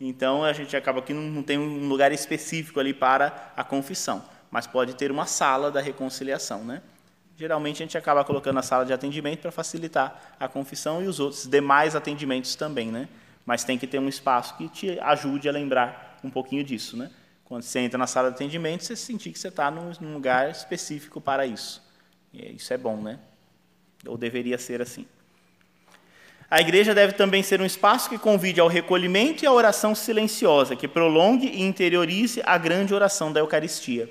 Speaker 1: Então a gente acaba que não tem um lugar específico ali para a confissão, mas pode ter uma sala da reconciliação, né? Geralmente a gente acaba colocando a sala de atendimento para facilitar a confissão e os outros demais atendimentos também, né? Mas tem que ter um espaço que te ajude a lembrar um pouquinho disso, né? Quando você entra na sala de atendimento, você sentir que você está num, lugar específico para isso. E isso é bom, né? Ou deveria ser assim. A igreja deve também ser um espaço que convide ao recolhimento e à oração silenciosa, que prolongue e interiorize a grande oração da Eucaristia.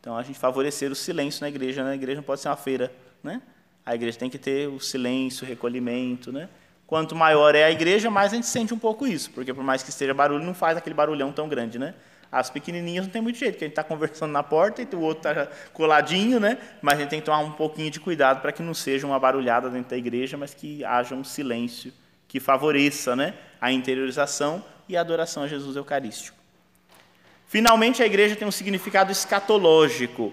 Speaker 1: Então, a gente favorecer o silêncio na igreja. Né? A igreja não pode ser uma feira. Né? A igreja tem que ter o silêncio, o recolhimento. Né? Quanto maior é a igreja, mais a gente sente um pouco isso, porque por mais que esteja barulho, não faz aquele barulhão tão grande. Né? As pequenininhas não tem muito jeito, porque a gente está conversando na porta e o outro está coladinho, né? Mas a gente tem que tomar um pouquinho de cuidado para que não seja uma barulhada dentro da igreja, mas que haja um silêncio que favoreça né, a interiorização e a adoração a Jesus Eucarístico. Finalmente, a igreja tem um significado escatológico.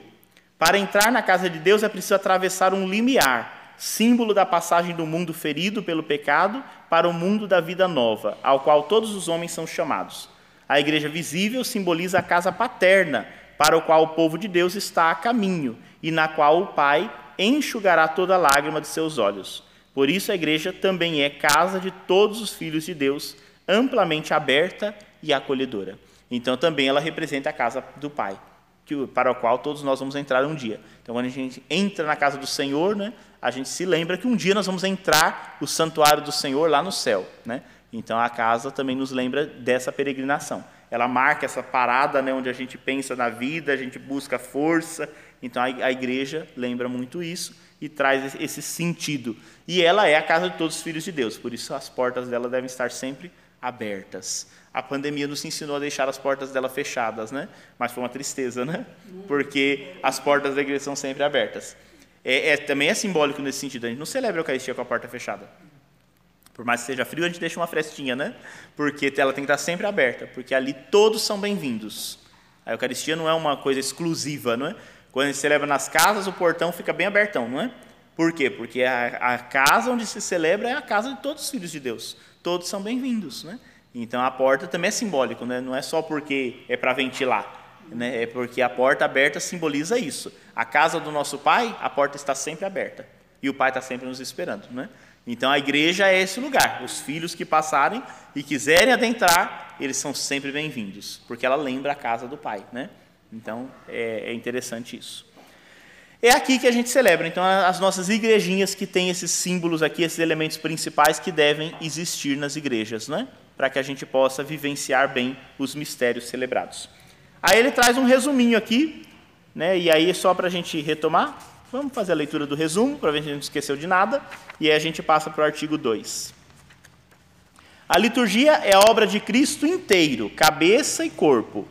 Speaker 1: Para entrar na casa de Deus é preciso atravessar um limiar, símbolo da passagem do mundo ferido pelo pecado para o mundo da vida nova, ao qual todos os homens são chamados. A igreja visível simboliza a casa paterna, para o qual o povo de Deus está a caminho e na qual o Pai enxugará toda lágrima de seus olhos. Por isso a igreja também é casa de todos os filhos de Deus, amplamente aberta e acolhedora. Então também ela representa a casa do Pai, que, para a qual todos nós vamos entrar um dia. Então quando a gente entra na casa do Senhor, né, a gente se lembra que um dia nós vamos entrar o santuário do Senhor lá no céu, né? Então a casa também nos lembra dessa peregrinação. Ela marca essa parada, né, onde a gente pensa na vida, a gente busca força. Então a igreja lembra muito isso e traz esse sentido. E ela é a casa de todos os filhos de Deus, por isso as portas dela devem estar sempre abertas. A pandemia nos ensinou a deixar as portas dela fechadas, né? Mas foi uma tristeza, né? Porque as portas da igreja são sempre abertas. É, é, também é simbólico nesse sentido. A gente não celebra a Eucaristia com a porta fechada. Por mais que seja frio, a gente deixa uma frestinha, né? Porque ela tem que estar sempre aberta, porque ali todos são bem-vindos. A Eucaristia não é uma coisa exclusiva, não é? Quando a gente celebra nas casas, o portão fica bem abertão, não é? Por quê? Porque a, a casa onde se celebra é a casa de todos os filhos de Deus. Todos são bem-vindos, né? Então a porta também é simbólico, né? não é só porque é para ventilar, né? é porque a porta aberta simboliza isso. A casa do nosso Pai, a porta está sempre aberta e o Pai está sempre nos esperando. Né? Então a igreja é esse lugar. Os filhos que passarem e quiserem adentrar, eles são sempre bem-vindos, porque ela lembra a casa do Pai. Né? Então é, é interessante isso. É aqui que a gente celebra, então, as nossas igrejinhas que têm esses símbolos aqui, esses elementos principais que devem existir nas igrejas, né? para que a gente possa vivenciar bem os mistérios celebrados. Aí ele traz um resuminho aqui, né? e aí só para a gente retomar, vamos fazer a leitura do resumo, para ver se a gente não esqueceu de nada, e aí a gente passa para o artigo 2. A liturgia é a obra de Cristo inteiro, cabeça e corpo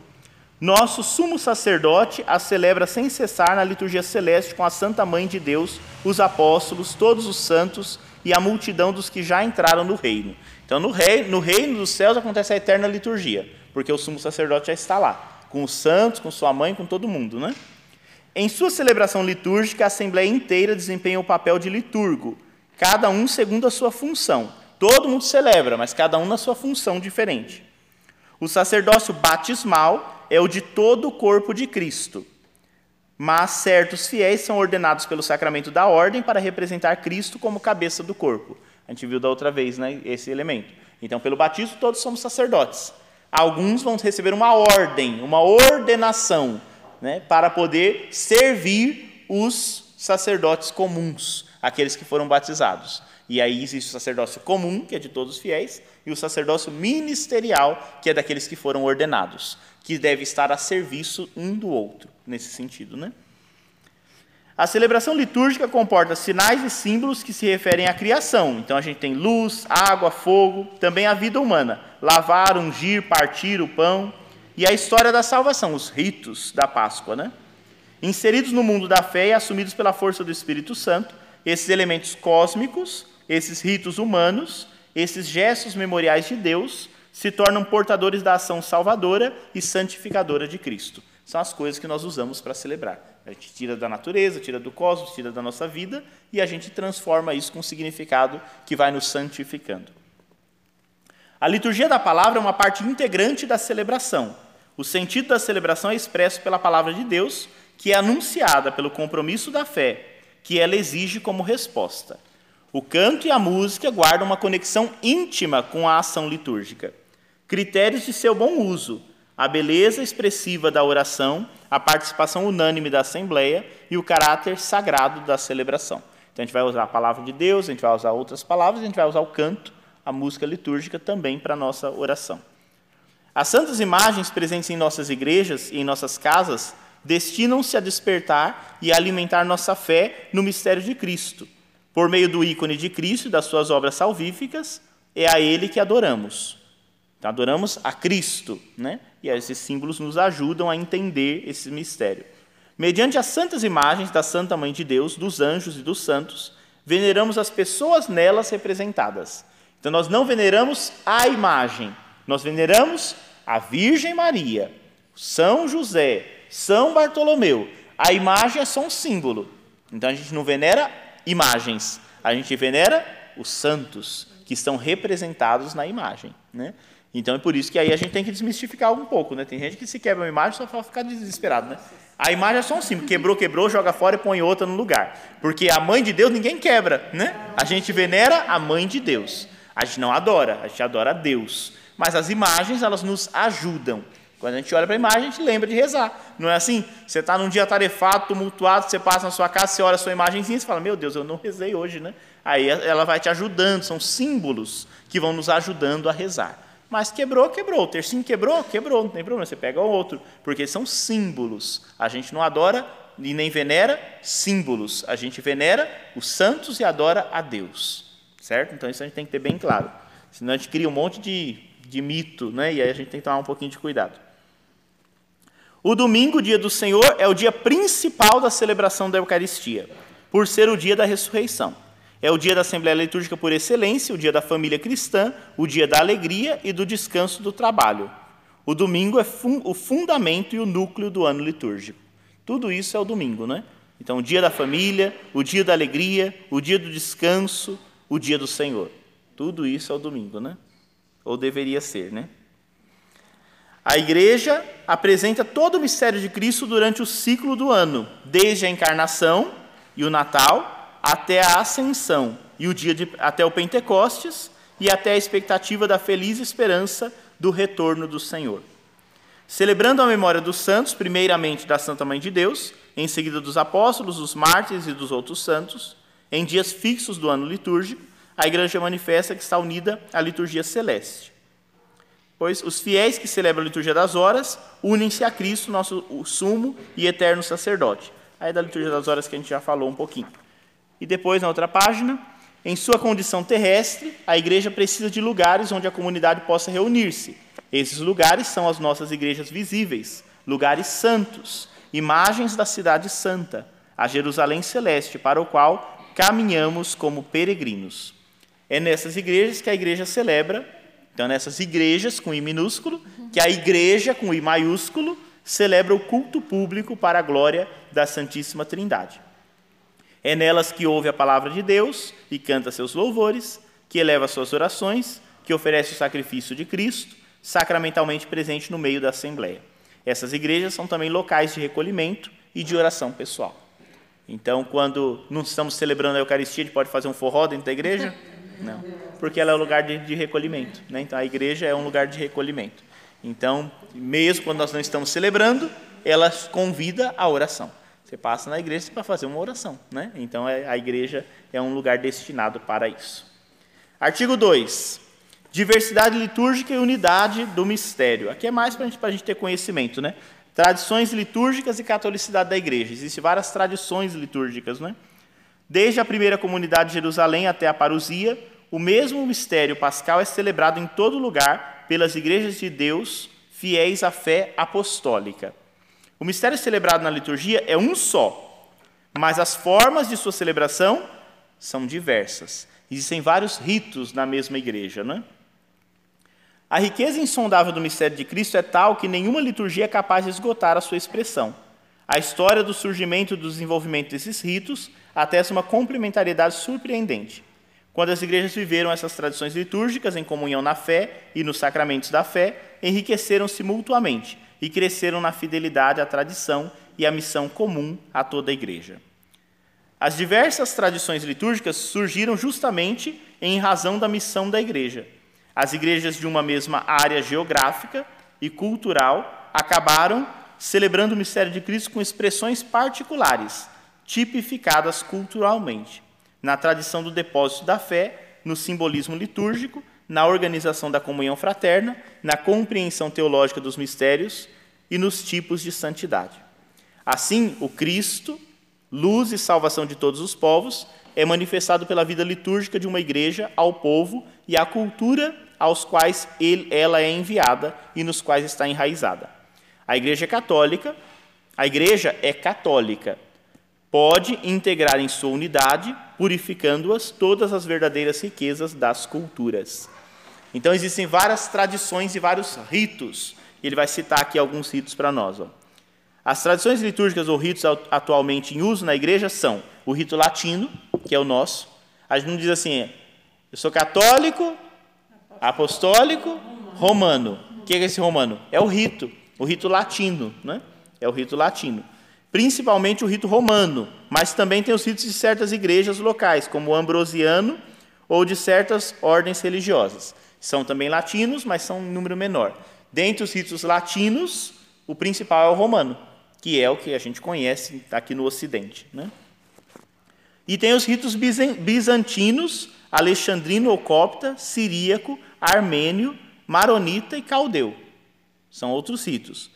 Speaker 1: nosso sumo sacerdote a celebra sem cessar na liturgia celeste com a Santa Mãe de Deus, os apóstolos, todos os santos e a multidão dos que já entraram no reino. Então, no, rei, no reino dos céus acontece a eterna liturgia, porque o sumo sacerdote já está lá, com os santos, com sua mãe, com todo mundo. Né? Em sua celebração litúrgica, a Assembleia inteira desempenha o papel de liturgo, cada um segundo a sua função. Todo mundo celebra, mas cada um na sua função diferente. O sacerdócio batismal é o de todo o corpo de Cristo. Mas certos fiéis são ordenados pelo sacramento da ordem para representar Cristo como cabeça do corpo. A gente viu da outra vez né, esse elemento. Então, pelo batismo, todos somos sacerdotes. Alguns vão receber uma ordem, uma ordenação, né, para poder servir os sacerdotes comuns, aqueles que foram batizados. E aí existe o sacerdócio comum, que é de todos os fiéis, e o sacerdócio ministerial, que é daqueles que foram ordenados que deve estar a serviço um do outro, nesse sentido. Né? A celebração litúrgica comporta sinais e símbolos que se referem à criação. Então a gente tem luz, água, fogo, também a vida humana, lavar, ungir, partir o pão, e a história da salvação, os ritos da Páscoa. Né? Inseridos no mundo da fé e assumidos pela força do Espírito Santo, esses elementos cósmicos, esses ritos humanos, esses gestos memoriais de Deus, se tornam portadores da ação salvadora e santificadora de Cristo. São as coisas que nós usamos para celebrar. A gente tira da natureza, tira do cosmos, tira da nossa vida e a gente transforma isso com um significado que vai nos santificando. A liturgia da palavra é uma parte integrante da celebração. O sentido da celebração é expresso pela palavra de Deus, que é anunciada pelo compromisso da fé, que ela exige como resposta. O canto e a música guardam uma conexão íntima com a ação litúrgica. Critérios de seu bom uso: a beleza expressiva da oração, a participação unânime da assembleia e o caráter sagrado da celebração. Então a gente vai usar a palavra de Deus, a gente vai usar outras palavras, a gente vai usar o canto, a música litúrgica também para a nossa oração. As santas imagens presentes em nossas igrejas e em nossas casas destinam-se a despertar e a alimentar nossa fé no mistério de Cristo. Por meio do ícone de Cristo e das suas obras salvíficas, é a Ele que adoramos. Então, adoramos a Cristo, né? e esses símbolos nos ajudam a entender esse mistério. Mediante as santas imagens da Santa Mãe de Deus, dos anjos e dos santos, veneramos as pessoas nelas representadas. Então, nós não veneramos a imagem, nós veneramos a Virgem Maria, São José, São Bartolomeu. A imagem é só um símbolo. Então a gente não venera imagens, a gente venera os santos que estão representados na imagem. Né? Então é por isso que aí a gente tem que desmistificar um pouco. Né? Tem gente que se quebra uma imagem só para ficar desesperado. Né? A imagem é só um símbolo. Quebrou, quebrou, joga fora e põe outra no lugar. Porque a mãe de Deus ninguém quebra. Né? A gente venera a mãe de Deus. A gente não adora, a gente adora a Deus. Mas as imagens, elas nos ajudam. Quando a gente olha para a imagem, a gente lembra de rezar. Não é assim? Você está num dia tarefado, tumultuado, você passa na sua casa, você olha a sua imagenzinha e fala, meu Deus, eu não rezei hoje, né? Aí ela vai te ajudando, são símbolos que vão nos ajudando a rezar. Mas quebrou, quebrou. O tercinho quebrou, quebrou, não tem problema, você pega o outro, porque são símbolos. A gente não adora e nem venera símbolos. A gente venera os santos e adora a Deus. Certo? Então isso a gente tem que ter bem claro. Senão a gente cria um monte de, de mito, né? E aí a gente tem que tomar um pouquinho de cuidado. O domingo, dia do Senhor, é o dia principal da celebração da Eucaristia, por ser o dia da ressurreição. É o dia da Assembleia Litúrgica por excelência, o dia da família cristã, o dia da alegria e do descanso do trabalho. O domingo é fun o fundamento e o núcleo do ano litúrgico. Tudo isso é o domingo, né? Então, o dia da família, o dia da alegria, o dia do descanso, o dia do Senhor. Tudo isso é o domingo, né? Ou deveria ser, né? A igreja apresenta todo o mistério de Cristo durante o ciclo do ano, desde a encarnação e o Natal até a ascensão e o dia de, até o Pentecostes e até a expectativa da feliz esperança do retorno do Senhor. Celebrando a memória dos santos, primeiramente da Santa Mãe de Deus, em seguida dos apóstolos, dos mártires e dos outros santos, em dias fixos do ano litúrgico, a igreja manifesta que está unida à liturgia celeste pois os fiéis que celebram a liturgia das horas unem-se a Cristo, nosso sumo e eterno sacerdote. Aí da liturgia das horas que a gente já falou um pouquinho. E depois, na outra página, em sua condição terrestre, a igreja precisa de lugares onde a comunidade possa reunir-se. Esses lugares são as nossas igrejas visíveis, lugares santos, imagens da cidade santa, a Jerusalém celeste, para o qual caminhamos como peregrinos. É nessas igrejas que a igreja celebra então, nessas igrejas com I minúsculo, que a igreja com I maiúsculo celebra o culto público para a glória da Santíssima Trindade. É nelas que ouve a palavra de Deus e canta seus louvores, que eleva suas orações, que oferece o sacrifício de Cristo, sacramentalmente presente no meio da Assembleia. Essas igrejas são também locais de recolhimento e de oração pessoal. Então, quando não estamos celebrando a Eucaristia, a gente pode fazer um forró dentro da igreja? Não, porque ela é um lugar de, de recolhimento. Né? Então, a igreja é um lugar de recolhimento. Então, mesmo quando nós não estamos celebrando, ela convida à oração. Você passa na igreja para fazer uma oração. Né? Então, é, a igreja é um lugar destinado para isso. Artigo 2. Diversidade litúrgica e unidade do mistério. Aqui é mais para a gente ter conhecimento. Né? Tradições litúrgicas e catolicidade da igreja. Existem várias tradições litúrgicas. Né? Desde a primeira comunidade de Jerusalém até a parousia, o mesmo mistério pascal é celebrado em todo lugar pelas igrejas de Deus fiéis à fé apostólica. O mistério celebrado na liturgia é um só, mas as formas de sua celebração são diversas. Existem vários ritos na mesma igreja, né? A riqueza insondável do mistério de Cristo é tal que nenhuma liturgia é capaz de esgotar a sua expressão. A história do surgimento e do desenvolvimento desses ritos atesta uma complementariedade surpreendente. Quando as igrejas viveram essas tradições litúrgicas em comunhão na fé e nos sacramentos da fé, enriqueceram-se mutuamente e cresceram na fidelidade à tradição e à missão comum a toda a igreja. As diversas tradições litúrgicas surgiram justamente em razão da missão da igreja. As igrejas de uma mesma área geográfica e cultural acabaram celebrando o mistério de Cristo com expressões particulares, tipificadas culturalmente, na tradição do depósito da fé, no simbolismo litúrgico, na organização da comunhão fraterna, na compreensão teológica dos mistérios e nos tipos de santidade. Assim, o Cristo, luz e salvação de todos os povos, é manifestado pela vida litúrgica de uma igreja ao povo e à cultura aos quais ele, ela é enviada e nos quais está enraizada. A igreja católica, a igreja é católica, pode integrar em sua unidade, purificando-as todas as verdadeiras riquezas das culturas. Então existem várias tradições e vários ritos Ele vai citar aqui alguns ritos para nós. Ó. As tradições litúrgicas ou ritos atualmente em uso na igreja são o rito latino, que é o nosso. A gente não diz assim, eu sou católico, apostólico, romano. O que é esse romano? É o rito, o rito latino, né? É o rito latino. Principalmente o rito romano, mas também tem os ritos de certas igrejas locais, como o ambrosiano ou de certas ordens religiosas. São também latinos, mas são em número menor. Dentre os ritos latinos, o principal é o romano, que é o que a gente conhece aqui no Ocidente. Né? E tem os ritos bizantinos, alexandrino ou copta, siríaco, armênio, maronita e caldeu. São outros ritos.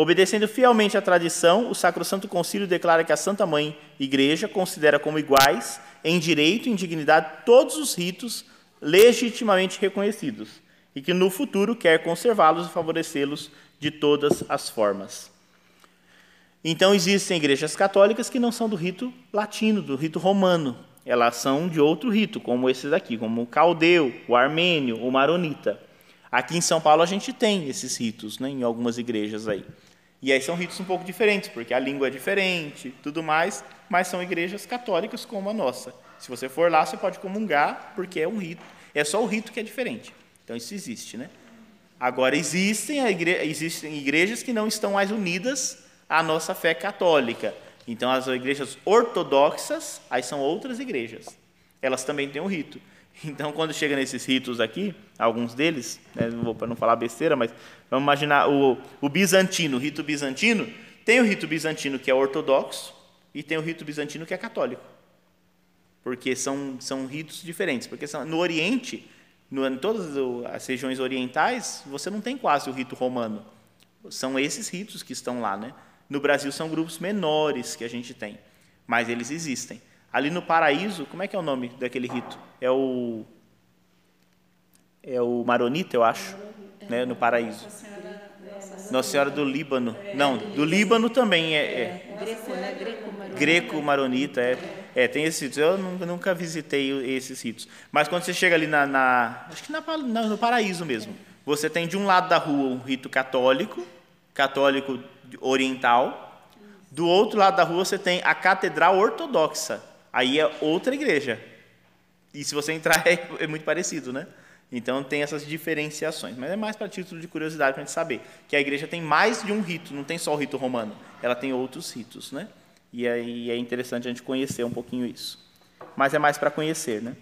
Speaker 1: Obedecendo fielmente à tradição, o Sacrosanto Concílio declara que a Santa Mãe Igreja considera como iguais, em direito e em dignidade, todos os ritos legitimamente reconhecidos, e que no futuro quer conservá-los e favorecê-los de todas as formas. Então, existem igrejas católicas que não são do rito latino, do rito romano. Elas são de outro rito, como esses aqui, como o caldeu, o armênio, o maronita. Aqui em São Paulo a gente tem esses ritos, né, em algumas igrejas aí. E aí são ritos um pouco diferentes, porque a língua é diferente, tudo mais, mas são igrejas católicas como a nossa. Se você for lá, você pode comungar, porque é um rito. É só o rito que é diferente. Então isso existe, né? Agora existem, igre... existem igrejas que não estão mais unidas à nossa fé católica. Então as igrejas ortodoxas, aí são outras igrejas. Elas também têm um rito. Então, quando chega nesses ritos aqui, alguns deles, né, para não falar besteira, mas vamos imaginar o, o bizantino, o rito bizantino, tem o rito bizantino que é ortodoxo e tem o rito bizantino que é católico. Porque são, são ritos diferentes. Porque são, no Oriente, no, em todas as regiões orientais, você não tem quase o rito romano. São esses ritos que estão lá. Né? No Brasil, são grupos menores que a gente tem, mas eles existem. Ali no paraíso, como é que é o nome daquele rito? É o é o maronita, eu acho, né, no paraíso. Nossa Senhora do Líbano. Não, do Líbano também é, é.
Speaker 2: Greco, né? Maronita.
Speaker 1: Maronita, é. É, tem esses ritos. Eu nunca visitei esses ritos. Mas quando você chega ali na, na acho que na, no paraíso mesmo, você tem de um lado da rua um rito católico, católico oriental. Do outro lado da rua você tem a catedral ortodoxa, Aí é outra igreja. E se você entrar, é, é muito parecido, né? Então tem essas diferenciações, mas é mais para título de curiosidade para a gente saber que a igreja tem mais de um rito, não tem só o rito romano, ela tem outros ritos, né? E aí é interessante a gente conhecer um pouquinho isso. Mas é mais para conhecer, né?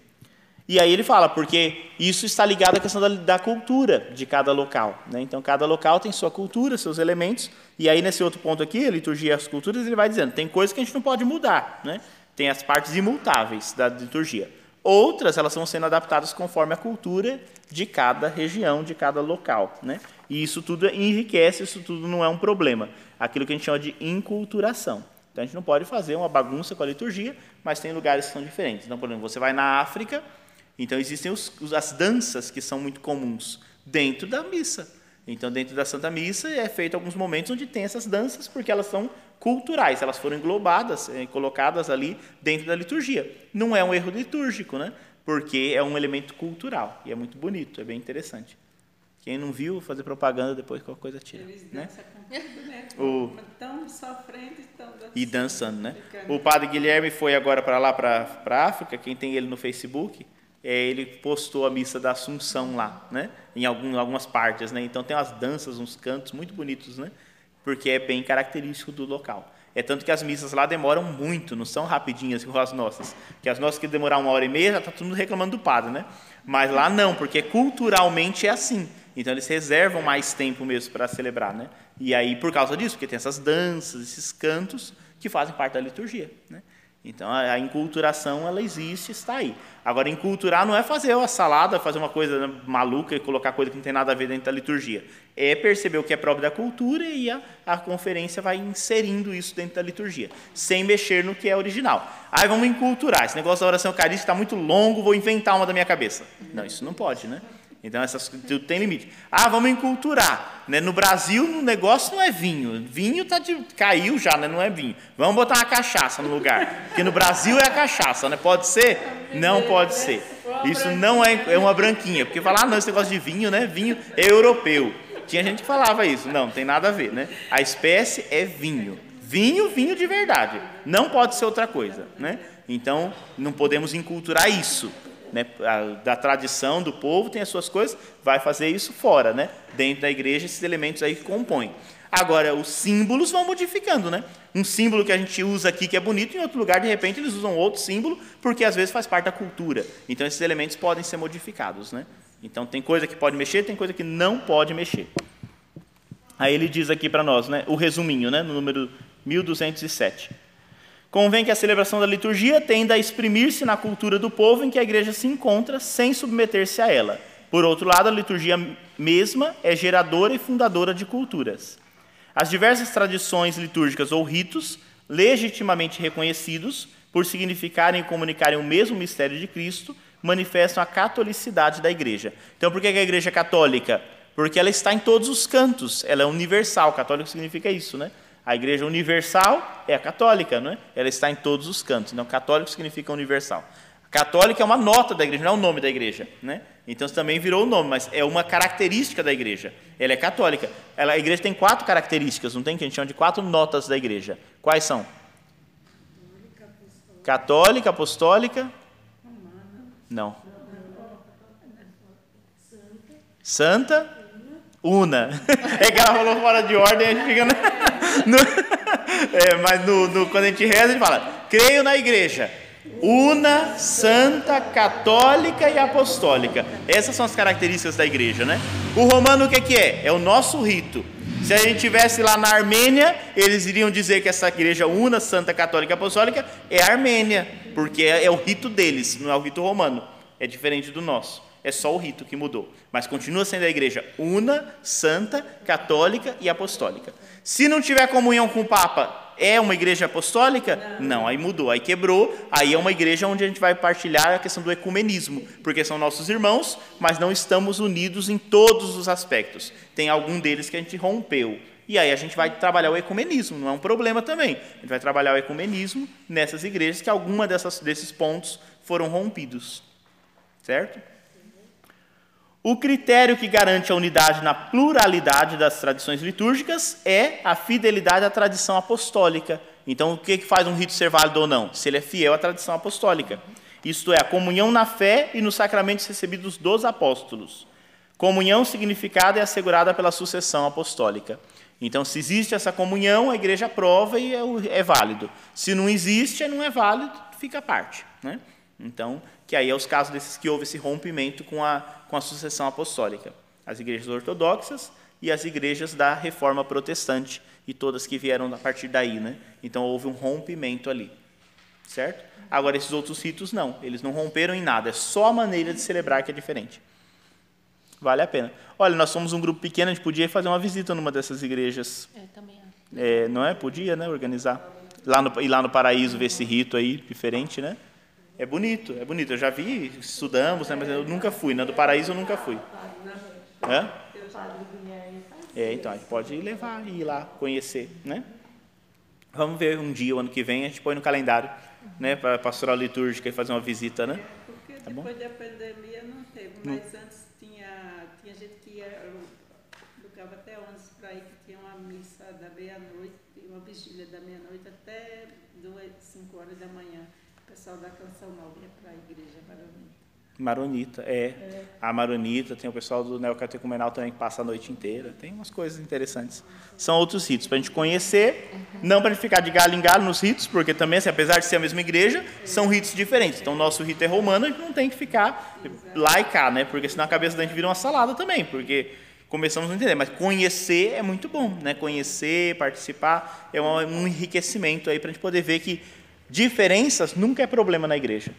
Speaker 1: E aí ele fala, porque isso está ligado à questão da, da cultura de cada local. Né? Então, cada local tem sua cultura, seus elementos. E aí, nesse outro ponto aqui, a liturgia e as culturas, ele vai dizendo, tem coisas que a gente não pode mudar. Né? Tem as partes imutáveis da liturgia. Outras, elas vão sendo adaptadas conforme a cultura de cada região, de cada local. Né? E isso tudo enriquece, isso tudo não é um problema. Aquilo que a gente chama de inculturação. Então, a gente não pode fazer uma bagunça com a liturgia, mas tem lugares que são diferentes. Então, por exemplo, você vai na África, então existem os, as danças que são muito comuns dentro da missa. Então, dentro da Santa Missa, é feito alguns momentos onde tem essas danças, porque elas são culturais, elas foram englobadas, eh, colocadas ali dentro da liturgia. Não é um erro litúrgico, né? porque é um elemento cultural, e é muito bonito, é bem interessante. Quem não viu, fazer propaganda depois qualquer coisa tira.
Speaker 3: Eles
Speaker 1: né?
Speaker 3: com tudo, né?
Speaker 1: O-
Speaker 3: Tão sofrendo e tão dançando.
Speaker 1: E dançando, né?
Speaker 3: Ficando-
Speaker 1: O padre Guilherme foi agora para lá, para a África, quem tem ele no Facebook, é, ele postou a missa da Assunção lá, né? Em algum, algumas partes, né? Então tem umas danças, uns cantos muito bonitos, né? Porque é bem característico do local. É tanto que as missas lá demoram muito, não são rapidinhas como as nossas. Que as nossas que demorar uma hora e meia, já está todo mundo reclamando do padre, né? Mas lá não, porque culturalmente é assim. Então eles reservam mais tempo mesmo para celebrar, né? E aí por causa disso, porque tem essas danças, esses cantos que fazem parte da liturgia, né? Então a enculturação ela existe, está aí. Agora enculturar não é fazer uma salada, fazer uma coisa maluca e colocar coisa que não tem nada a ver dentro da liturgia. É perceber o que é próprio da cultura e a, a conferência vai inserindo isso dentro da liturgia, sem mexer no que é original. Aí vamos enculturar. Esse negócio da oração eucarística está muito longo, vou inventar uma da minha cabeça. Não, isso não pode, né? Então, essas tem limite. Ah, vamos enculturar. Né? No Brasil, o negócio não é vinho. Vinho tá de, caiu já, né? não é vinho. Vamos botar uma cachaça no lugar. Porque no Brasil é a cachaça, né? Pode ser? Não pode ser. Isso não é, é uma branquinha. Porque falar, ah, não, esse negócio de vinho, né? Vinho é europeu. Tinha gente que falava isso. Não, não tem nada a ver, né? A espécie é vinho. Vinho, vinho de verdade. Não pode ser outra coisa, né? Então, não podemos enculturar isso. Né? Da tradição do povo tem as suas coisas, vai fazer isso fora, né? Dentro da igreja, esses elementos aí que compõem. Agora, os símbolos vão modificando, né? Um símbolo que a gente usa aqui que é bonito, em outro lugar, de repente, eles usam outro símbolo, porque às vezes faz parte da cultura. Então, esses elementos podem ser modificados, né? Então, tem coisa que pode mexer, tem coisa que não pode mexer. Aí ele diz aqui para nós, né? O resuminho, né? No número 1207. Convém que a celebração da liturgia tenda a exprimir-se na cultura do povo em que a igreja se encontra, sem submeter-se a ela. Por outro lado, a liturgia mesma é geradora e fundadora de culturas. As diversas tradições litúrgicas ou ritos, legitimamente reconhecidos por significarem e comunicarem o mesmo mistério de Cristo, manifestam a catolicidade da igreja. Então, por que a igreja é católica? Porque ela está em todos os cantos, ela é universal. Católico significa isso, né? A igreja universal é a católica, não é? Ela está em todos os cantos. Então, católico significa universal. Católica é uma nota da igreja, não é o nome da igreja, né? Então também virou o nome, mas é uma característica da igreja. Ela é católica. Ela, a igreja tem quatro características, não tem que a gente chama de quatro notas da igreja. Quais são? Católica, apostólica? Não. Santa? Una. É que ela falou fora de ordem, a gente fica. No, é, mas no, no, quando a gente reza, a gente fala: creio na igreja una, santa, católica e apostólica. Essas são as características da igreja, né? O romano o que é que é? É o nosso rito. Se a gente tivesse lá na Armênia, eles iriam dizer que essa igreja una, santa, católica e apostólica é a Armênia, porque é, é o rito deles, não é o rito romano. É diferente do nosso. É só o rito que mudou. Mas continua sendo a igreja una, santa, católica e apostólica. Se não tiver comunhão com o Papa, é uma igreja apostólica? Não. não, aí mudou, aí quebrou, aí é uma igreja onde a gente vai partilhar a questão do ecumenismo, porque são nossos irmãos, mas não estamos unidos em todos os aspectos. Tem algum deles que a gente rompeu. E aí a gente vai trabalhar o ecumenismo, não é um problema também. A gente vai trabalhar o ecumenismo nessas igrejas que alguma dessas, desses pontos foram rompidos. Certo? O critério que garante a unidade na pluralidade das tradições litúrgicas é a fidelidade à tradição apostólica. Então, o que faz um rito ser válido ou não? Se ele é fiel à tradição apostólica. Isto é, a comunhão na fé e nos sacramentos recebidos dos apóstolos. Comunhão significada é assegurada pela sucessão apostólica. Então, se existe essa comunhão, a igreja aprova e é, é válido. Se não existe, não é válido, fica à parte. Né? Então, que aí é os casos desses que houve esse rompimento com a, com a sucessão apostólica. As igrejas ortodoxas e as igrejas da reforma protestante, e todas que vieram a partir daí. Né? Então houve um rompimento ali. Certo? Agora, esses outros ritos não, eles não romperam em nada, é só a maneira de celebrar que é diferente. Vale a pena. Olha, nós somos um grupo pequeno, a gente podia fazer uma visita numa dessas igrejas.
Speaker 2: É, também
Speaker 1: é, não é? Podia, né? Organizar. Lá no, ir lá no paraíso ver esse rito aí, diferente, né? É bonito, é bonito. Eu já vi, estudamos, né, mas eu nunca fui. Na né? do Paraíso eu nunca fui. Hã? É, então, a gente pode levar e ir lá conhecer, né? Vamos ver um dia, o ano que vem, a gente põe no calendário, né, para a pastoral litúrgica e fazer uma visita, né?
Speaker 3: Porque tá depois bom? da pandemia não teve, mas não. antes tinha, tinha gente que ia, ficava até 11 para ir, que tinha uma missa da meia-noite, uma vigília da meia-noite até 2, 5 horas da manhã pessoal da Canção ia para a igreja maronita.
Speaker 1: Maronita, é. é. A Maronita, tem o pessoal do Neocatecumenal também que passa a noite inteira. Tem umas coisas interessantes. São outros ritos para a gente conhecer, uhum. não para a gente ficar de galho em galho nos ritos, porque também, assim, apesar de ser a mesma igreja, são ritos diferentes. Então, o nosso rito é romano, a gente não tem que ficar Exato. lá e cá, né? Porque senão a cabeça da gente vira uma salada também, porque começamos a entender. Mas conhecer é muito bom, né? Conhecer, participar, é um enriquecimento aí para a gente poder ver que Diferenças nunca é problema na igreja.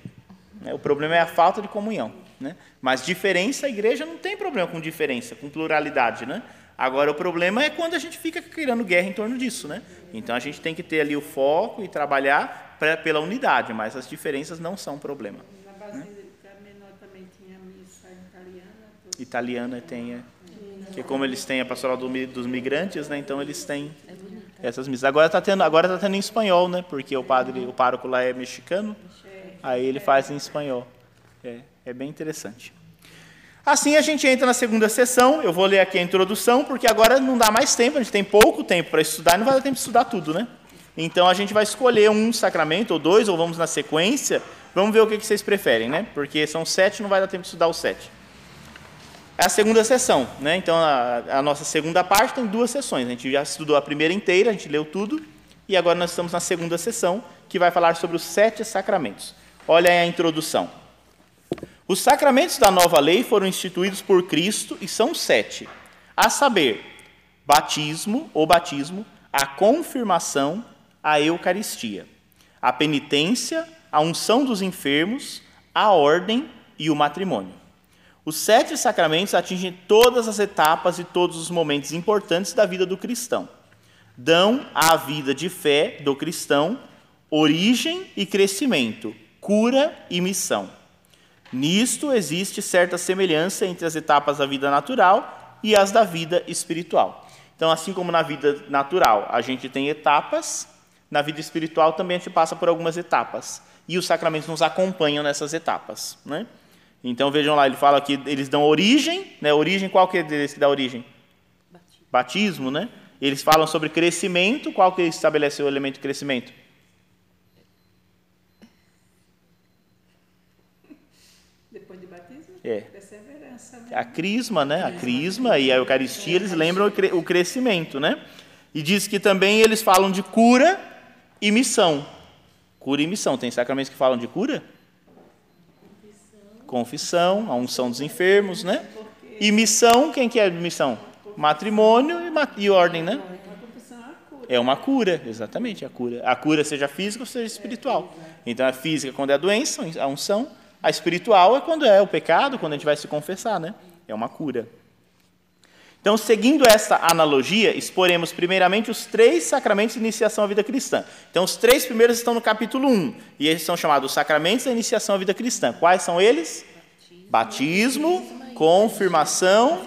Speaker 1: Né? O problema é a falta de comunhão. Né? Mas diferença, a igreja não tem problema com diferença, com pluralidade. Né? Agora, o problema é quando a gente fica criando guerra em torno disso. Né? Então, a gente tem que ter ali o foco e trabalhar pra, pela unidade, mas as diferenças não são problema.
Speaker 3: Na Basílica né? Menor também tinha missa italiana?
Speaker 1: Italiana tem, é. Que como eles têm a pastoral do, dos migrantes, né? então eles têm essas missas. Agora está tendo, agora tá tendo em espanhol, né? Porque o padre, o pároco lá é mexicano, aí ele faz em espanhol. É, é bem interessante. Assim a gente entra na segunda sessão, eu vou ler aqui a introdução, porque agora não dá mais tempo, a gente tem pouco tempo para estudar não vai dar tempo de estudar tudo, né? Então a gente vai escolher um sacramento, ou dois, ou vamos na sequência, vamos ver o que vocês preferem, né? Porque são sete, não vai dar tempo de estudar os sete. É a segunda sessão, né? Então a, a nossa segunda parte tem duas sessões, a gente já estudou a primeira inteira, a gente leu tudo, e agora nós estamos na segunda sessão, que vai falar sobre os sete sacramentos. Olha aí a introdução. Os sacramentos da nova lei foram instituídos por Cristo e são sete, a saber, batismo ou batismo, a confirmação, a Eucaristia, a penitência, a unção dos enfermos, a ordem e o matrimônio. Os sete sacramentos atingem todas as etapas e todos os momentos importantes da vida do cristão. Dão à vida de fé do cristão origem e crescimento, cura e missão. Nisto existe certa semelhança entre as etapas da vida natural e as da vida espiritual. Então, assim como na vida natural a gente tem etapas, na vida espiritual também a gente passa por algumas etapas. E os sacramentos nos acompanham nessas etapas. Né? Então, vejam lá, ele fala que eles dão origem. Né? Origem, qual que é deles que dá origem? Batismo. Batismo, né? Eles falam sobre crescimento. Qual que estabelece o elemento de crescimento? É. Né? A crisma, né? A crisma e a Eucaristia, eles lembram o crescimento, né? E diz que também eles falam de cura e missão. Cura e missão. Tem sacramentos que falam de cura? Confissão, a unção dos enfermos, né? E missão, quem que é missão? Matrimônio e, e ordem, né? É uma cura, exatamente, a cura. A cura seja física ou seja espiritual. Então a física quando é a doença, a unção, a espiritual é quando é o pecado, quando a gente vai se confessar, né? É uma cura. Então, seguindo essa analogia, exporemos primeiramente os três sacramentos de iniciação à vida cristã. Então, os três primeiros estão no capítulo 1, e eles são chamados sacramentos da iniciação à vida cristã. Quais são eles? Batismo, confirmação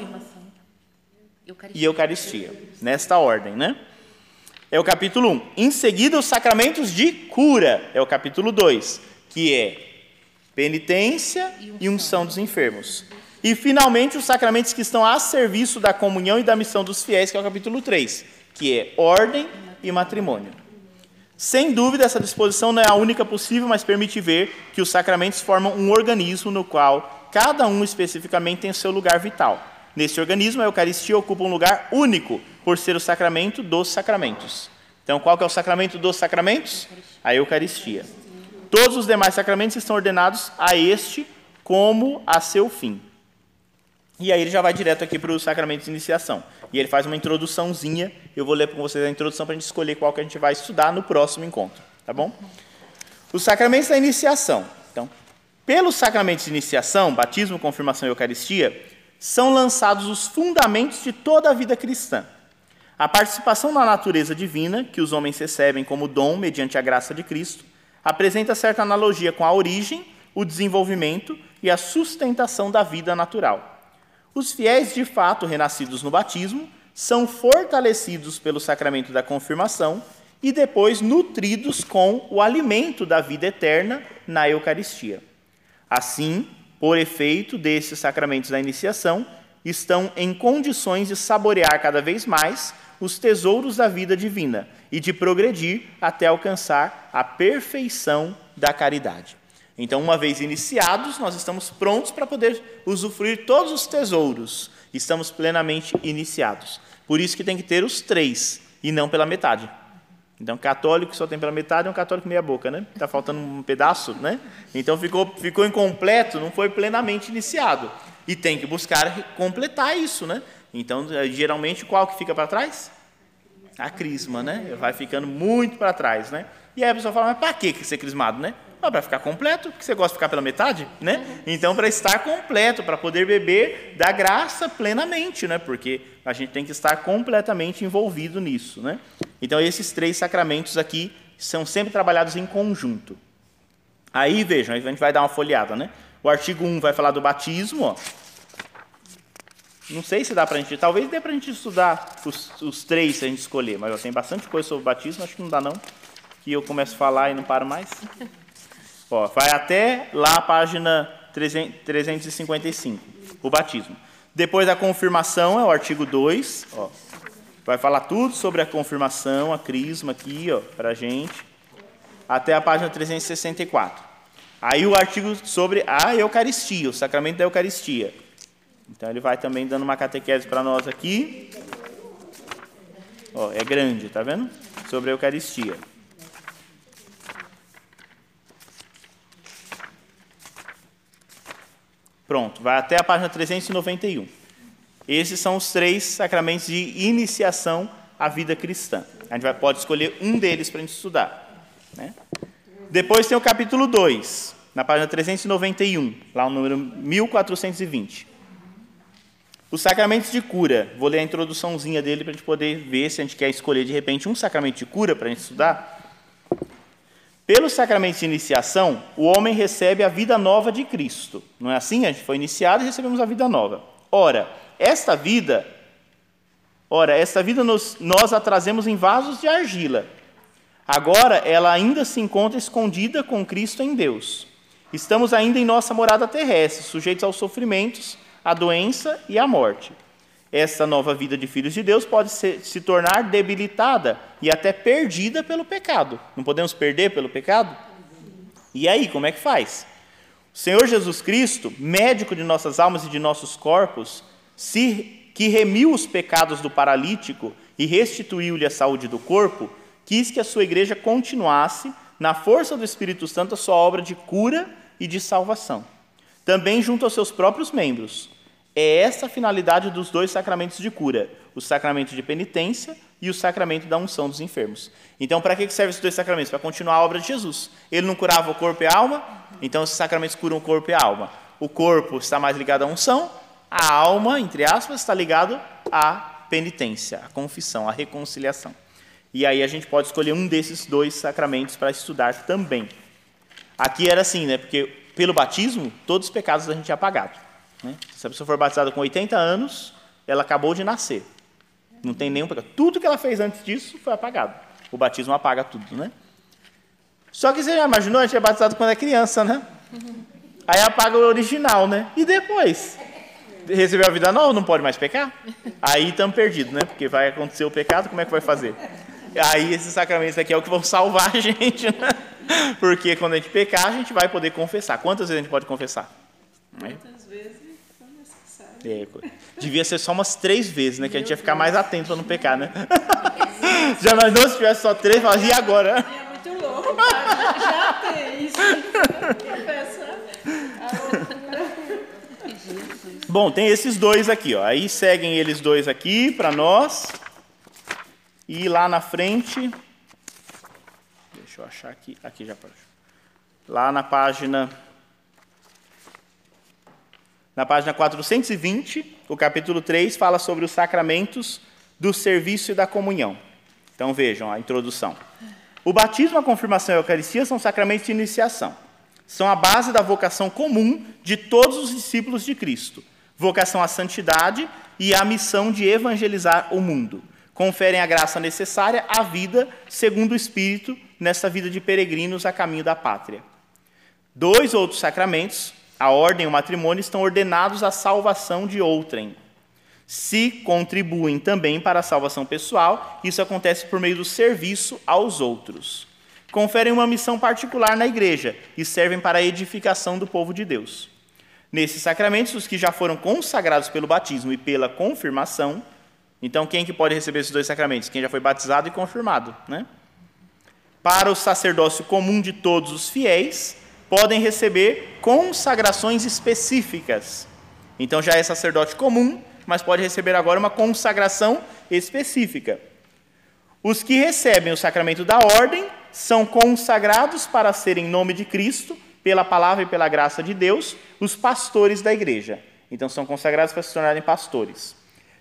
Speaker 1: e Eucaristia. Nesta ordem, né? É o capítulo 1. Em seguida, os sacramentos de cura. É o capítulo 2, que é penitência e unção dos enfermos. E, finalmente, os sacramentos que estão a serviço da comunhão e da missão dos fiéis, que é o capítulo 3, que é ordem e matrimônio. Sem dúvida, essa disposição não é a única possível, mas permite ver que os sacramentos formam um organismo no qual cada um especificamente tem seu lugar vital. Nesse organismo, a Eucaristia ocupa um lugar único, por ser o sacramento dos sacramentos. Então, qual que é o sacramento dos sacramentos? A Eucaristia. Todos os demais sacramentos estão ordenados a este como a seu fim. E aí ele já vai direto aqui para os sacramentos de iniciação. E ele faz uma introduçãozinha. Eu vou ler com vocês a introdução para a gente escolher qual que a gente vai estudar no próximo encontro. Tá bom? Os sacramentos da iniciação. Então, pelos sacramentos de iniciação, batismo, confirmação e eucaristia, são lançados os fundamentos de toda a vida cristã. A participação na natureza divina, que os homens recebem como dom mediante a graça de Cristo, apresenta certa analogia com a origem, o desenvolvimento e a sustentação da vida natural. Os fiéis, de fato renascidos no batismo, são fortalecidos pelo sacramento da confirmação e depois nutridos com o alimento da vida eterna na Eucaristia. Assim, por efeito desses sacramentos da iniciação, estão em condições de saborear cada vez mais os tesouros da vida divina e de progredir até alcançar a perfeição da caridade. Então, uma vez iniciados, nós estamos prontos para poder usufruir todos os tesouros. Estamos plenamente iniciados. Por isso que tem que ter os três e não pela metade. Então, católico que só tem pela metade é um católico meia boca, né? Está faltando um pedaço, né? Então ficou, ficou incompleto, não foi plenamente iniciado. E tem que buscar completar isso, né? Então, eh, geralmente, qual que fica para trás? A crisma, né? Vai ficando muito para trás, né? E aí a pessoa fala, mas para que ser crismado, né? Ah, para ficar completo, porque você gosta de ficar pela metade, né? Então, para estar completo, para poder beber da graça plenamente, né? Porque a gente tem que estar completamente envolvido nisso, né? Então, esses três sacramentos aqui são sempre trabalhados em conjunto. Aí, vejam, a gente vai dar uma folheada, né? O artigo 1 vai falar do batismo, ó. Não sei se dá para a gente, talvez dê para a gente estudar os, os, três se a gente escolher, mas ó, tem bastante coisa sobre o batismo, acho que não dá não, que eu começo a falar e não paro mais. Ó, vai até lá a página 355. o batismo. Depois da confirmação é o artigo 2, ó. Vai falar tudo sobre a confirmação, a crisma aqui, ó, pra gente. Até a página 364. Aí o artigo sobre a Eucaristia, o sacramento da Eucaristia. Então ele vai também dando uma catequese para nós aqui. Ó, é grande, tá vendo? Sobre a Eucaristia. Pronto, vai até a página 391. Esses são os três sacramentos de iniciação à vida cristã. A gente vai, pode escolher um deles para a gente estudar. Né? Depois tem o capítulo 2, na página 391, lá o número 1420. Os sacramentos de cura. Vou ler a introduçãozinha dele para a gente poder ver se a gente quer escolher de repente um sacramento de cura para a gente estudar. Pelo sacramento de iniciação, o homem recebe a vida nova de Cristo. Não é assim? A gente foi iniciado e recebemos a vida nova. Ora, esta vida, ora, esta vida nos, nós a trazemos em vasos de argila. Agora ela ainda se encontra escondida com Cristo em Deus. Estamos ainda em nossa morada terrestre, sujeitos aos sofrimentos, à doença e à morte. Essa nova vida de filhos de Deus pode ser, se tornar debilitada e até perdida pelo pecado. Não podemos perder pelo pecado? E aí, como é que faz? O Senhor Jesus Cristo, médico de nossas almas e de nossos corpos, se, que remiu os pecados do paralítico e restituiu-lhe a saúde do corpo, quis que a sua igreja continuasse, na força do Espírito Santo, a sua obra de cura e de salvação. Também junto aos seus próprios membros é essa a finalidade dos dois sacramentos de cura: o sacramento de penitência e o sacramento da unção dos enfermos. Então, para que servem esses dois sacramentos? Para continuar a obra de Jesus. Ele não curava o corpo e a alma, então esses sacramentos curam o corpo e a alma. O corpo está mais ligado à unção, a alma, entre aspas, está ligado à penitência, à confissão, à reconciliação. E aí a gente pode escolher um desses dois sacramentos para estudar também. Aqui era assim, né? Porque pelo batismo, todos os pecados a gente é apagado. Né? Se a pessoa for batizada com 80 anos, ela acabou de nascer. Não tem nenhum pecado. Tudo que ela fez antes disso foi apagado. O batismo apaga tudo, né? Só que você já imaginou, a gente é batizado quando é criança, né? Aí apaga o original, né? E depois? Recebeu a vida nova, não pode mais pecar? Aí estamos perdidos, né? Porque vai acontecer o pecado, como é que vai fazer? Aí esses sacramentos aqui é o que vão salvar a gente, né? Porque quando a gente pecar, a gente vai poder confessar. Quantas vezes a gente pode confessar?
Speaker 3: Quantas vezes.
Speaker 1: É, devia ser só umas três vezes, né? Que a gente ia ficar mais atento para não pecar, né? Já nós não se tivesse só três, mas e agora?
Speaker 3: É muito louco, cara. já tem isso.
Speaker 1: Bom, tem esses dois aqui, ó. Aí seguem eles dois aqui para nós. E lá na frente. Deixa eu achar aqui. Aqui já pode. Lá na página. Na página 420, o capítulo 3 fala sobre os sacramentos do serviço e da comunhão. Então vejam a introdução. O batismo, a confirmação e a Eucaristia são sacramentos de iniciação. São a base da vocação comum de todos os discípulos de Cristo. Vocação à santidade e à missão de evangelizar o mundo. Conferem a graça necessária à vida segundo o Espírito nessa vida de peregrinos a caminho da pátria. Dois outros sacramentos, a ordem e o matrimônio estão ordenados à salvação de outrem. Se contribuem também para a salvação pessoal, isso acontece por meio do serviço aos outros. Conferem uma missão particular na igreja e servem para a edificação do povo de Deus. Nesses sacramentos, os que já foram consagrados pelo batismo e pela confirmação, então quem que pode receber esses dois sacramentos? Quem já foi batizado e confirmado, né? Para o sacerdócio comum de todos os fiéis, podem receber consagrações específicas. Então já é sacerdote comum, mas pode receber agora uma consagração específica. Os que recebem o sacramento da ordem são consagrados para serem em nome de Cristo, pela palavra e pela graça de Deus, os pastores da igreja. Então são consagrados para se tornarem pastores.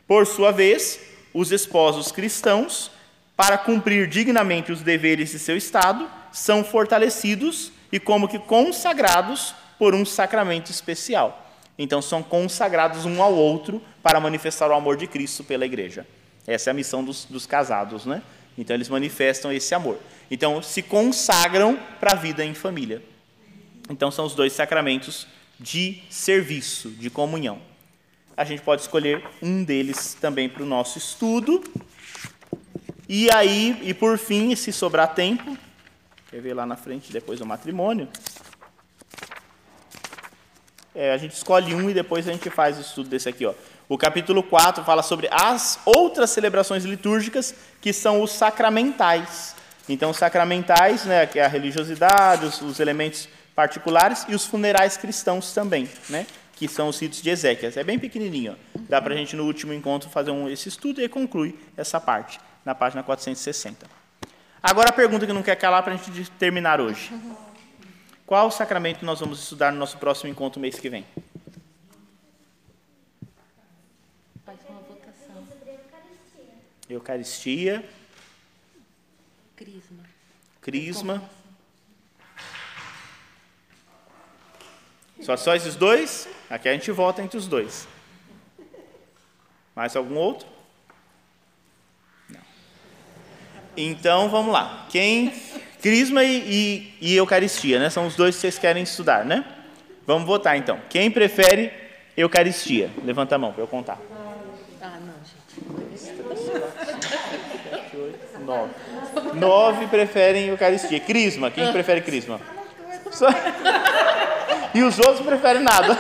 Speaker 1: Por sua vez, os esposos cristãos, para cumprir dignamente os deveres de seu estado, são fortalecidos e como que consagrados por um sacramento especial. Então são consagrados um ao outro para manifestar o amor de Cristo pela igreja. Essa é a missão dos, dos casados, né? Então eles manifestam esse amor. Então se consagram para a vida em família. Então são os dois sacramentos de serviço, de comunhão. a gente pode escolher um deles também para o nosso estudo. E aí, e por fim, se sobrar tempo, quer ver lá na frente depois do matrimônio, é, a gente escolhe um e depois a gente faz o estudo desse aqui. Ó. O capítulo 4 fala sobre as outras celebrações litúrgicas, que são os sacramentais. Então, os sacramentais, né, que é a religiosidade, os, os elementos particulares, e os funerais cristãos também, né, que são os ritos de Ezequias. É bem pequenininho. Ó. Dá para a gente, no último encontro, fazer um, esse estudo e conclui essa parte, na página 460. Agora, a pergunta que não quer calar para a gente terminar hoje. Qual sacramento nós vamos estudar no nosso próximo encontro mês que vem?
Speaker 2: Faz uma votação.
Speaker 1: Eucaristia,
Speaker 2: Crisma.
Speaker 1: Crisma. Só só esses dois? Aqui a gente vota entre os dois. Mais algum outro? Não. Então vamos lá. Quem. Crisma e, e, e Eucaristia, né? São os dois que vocês querem estudar, né? Vamos votar então. Quem prefere Eucaristia? Levanta a mão para eu contar.
Speaker 2: Ah, não, gente.
Speaker 1: Nove. Nove preferem Eucaristia. Crisma, quem prefere Crisma? Só- E os outros preferem nada.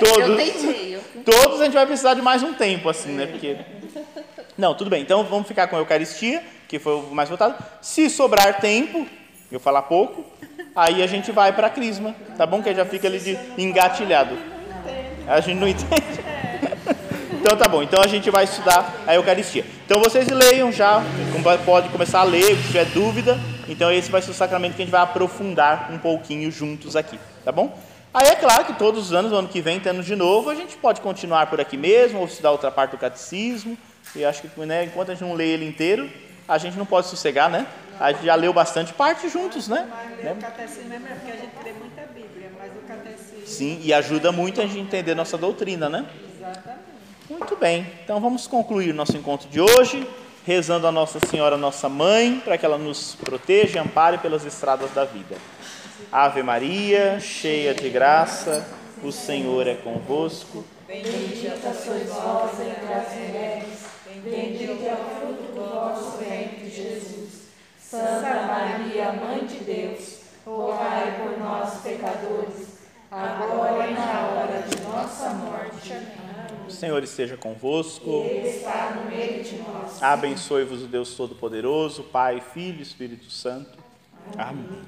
Speaker 2: Eu
Speaker 1: Todos, todos a gente vai precisar de mais um tempo, assim, né? Porque. Não, tudo bem. Então vamos ficar com a Eucaristia, que foi o mais votado. Se sobrar tempo, eu falar pouco, aí a gente vai para a Crisma, tá bom? Que já fica ali de engatilhado. A gente não entende. Então tá bom, então a gente vai estudar a Eucaristia. Então vocês leiam já, pode começar a ler, se tiver dúvida. Então esse vai ser o sacramento que a gente vai aprofundar um pouquinho juntos aqui, tá bom? Aí é claro que todos os anos, no ano que vem, tendo de novo, a gente pode continuar por aqui mesmo, ou estudar outra parte do catecismo. E acho que né, enquanto a gente não lê ele inteiro, a gente não pode sossegar, né? A gente já leu bastante parte juntos, né?
Speaker 3: Mas ler o catecismo é melhor, porque a gente lê muita Bíblia, mas o catecismo.
Speaker 1: Sim, e ajuda muito a gente entender nossa doutrina, né?
Speaker 3: Exatamente.
Speaker 1: Muito bem, então vamos concluir nosso encontro de hoje, rezando a Nossa Senhora, nossa mãe, para que ela nos proteja e ampare pelas estradas da vida. Ave Maria, cheia de graça, o Senhor é convosco.
Speaker 4: Santa Maria, Mãe de Deus, rogai por nós, pecadores, agora e na hora de nossa morte. Amém.
Speaker 1: O Senhor esteja convosco.
Speaker 4: Ele está no meio de nós.
Speaker 1: Abençoe-vos o Deus Todo-Poderoso, Pai, Filho e Espírito Santo. Amém.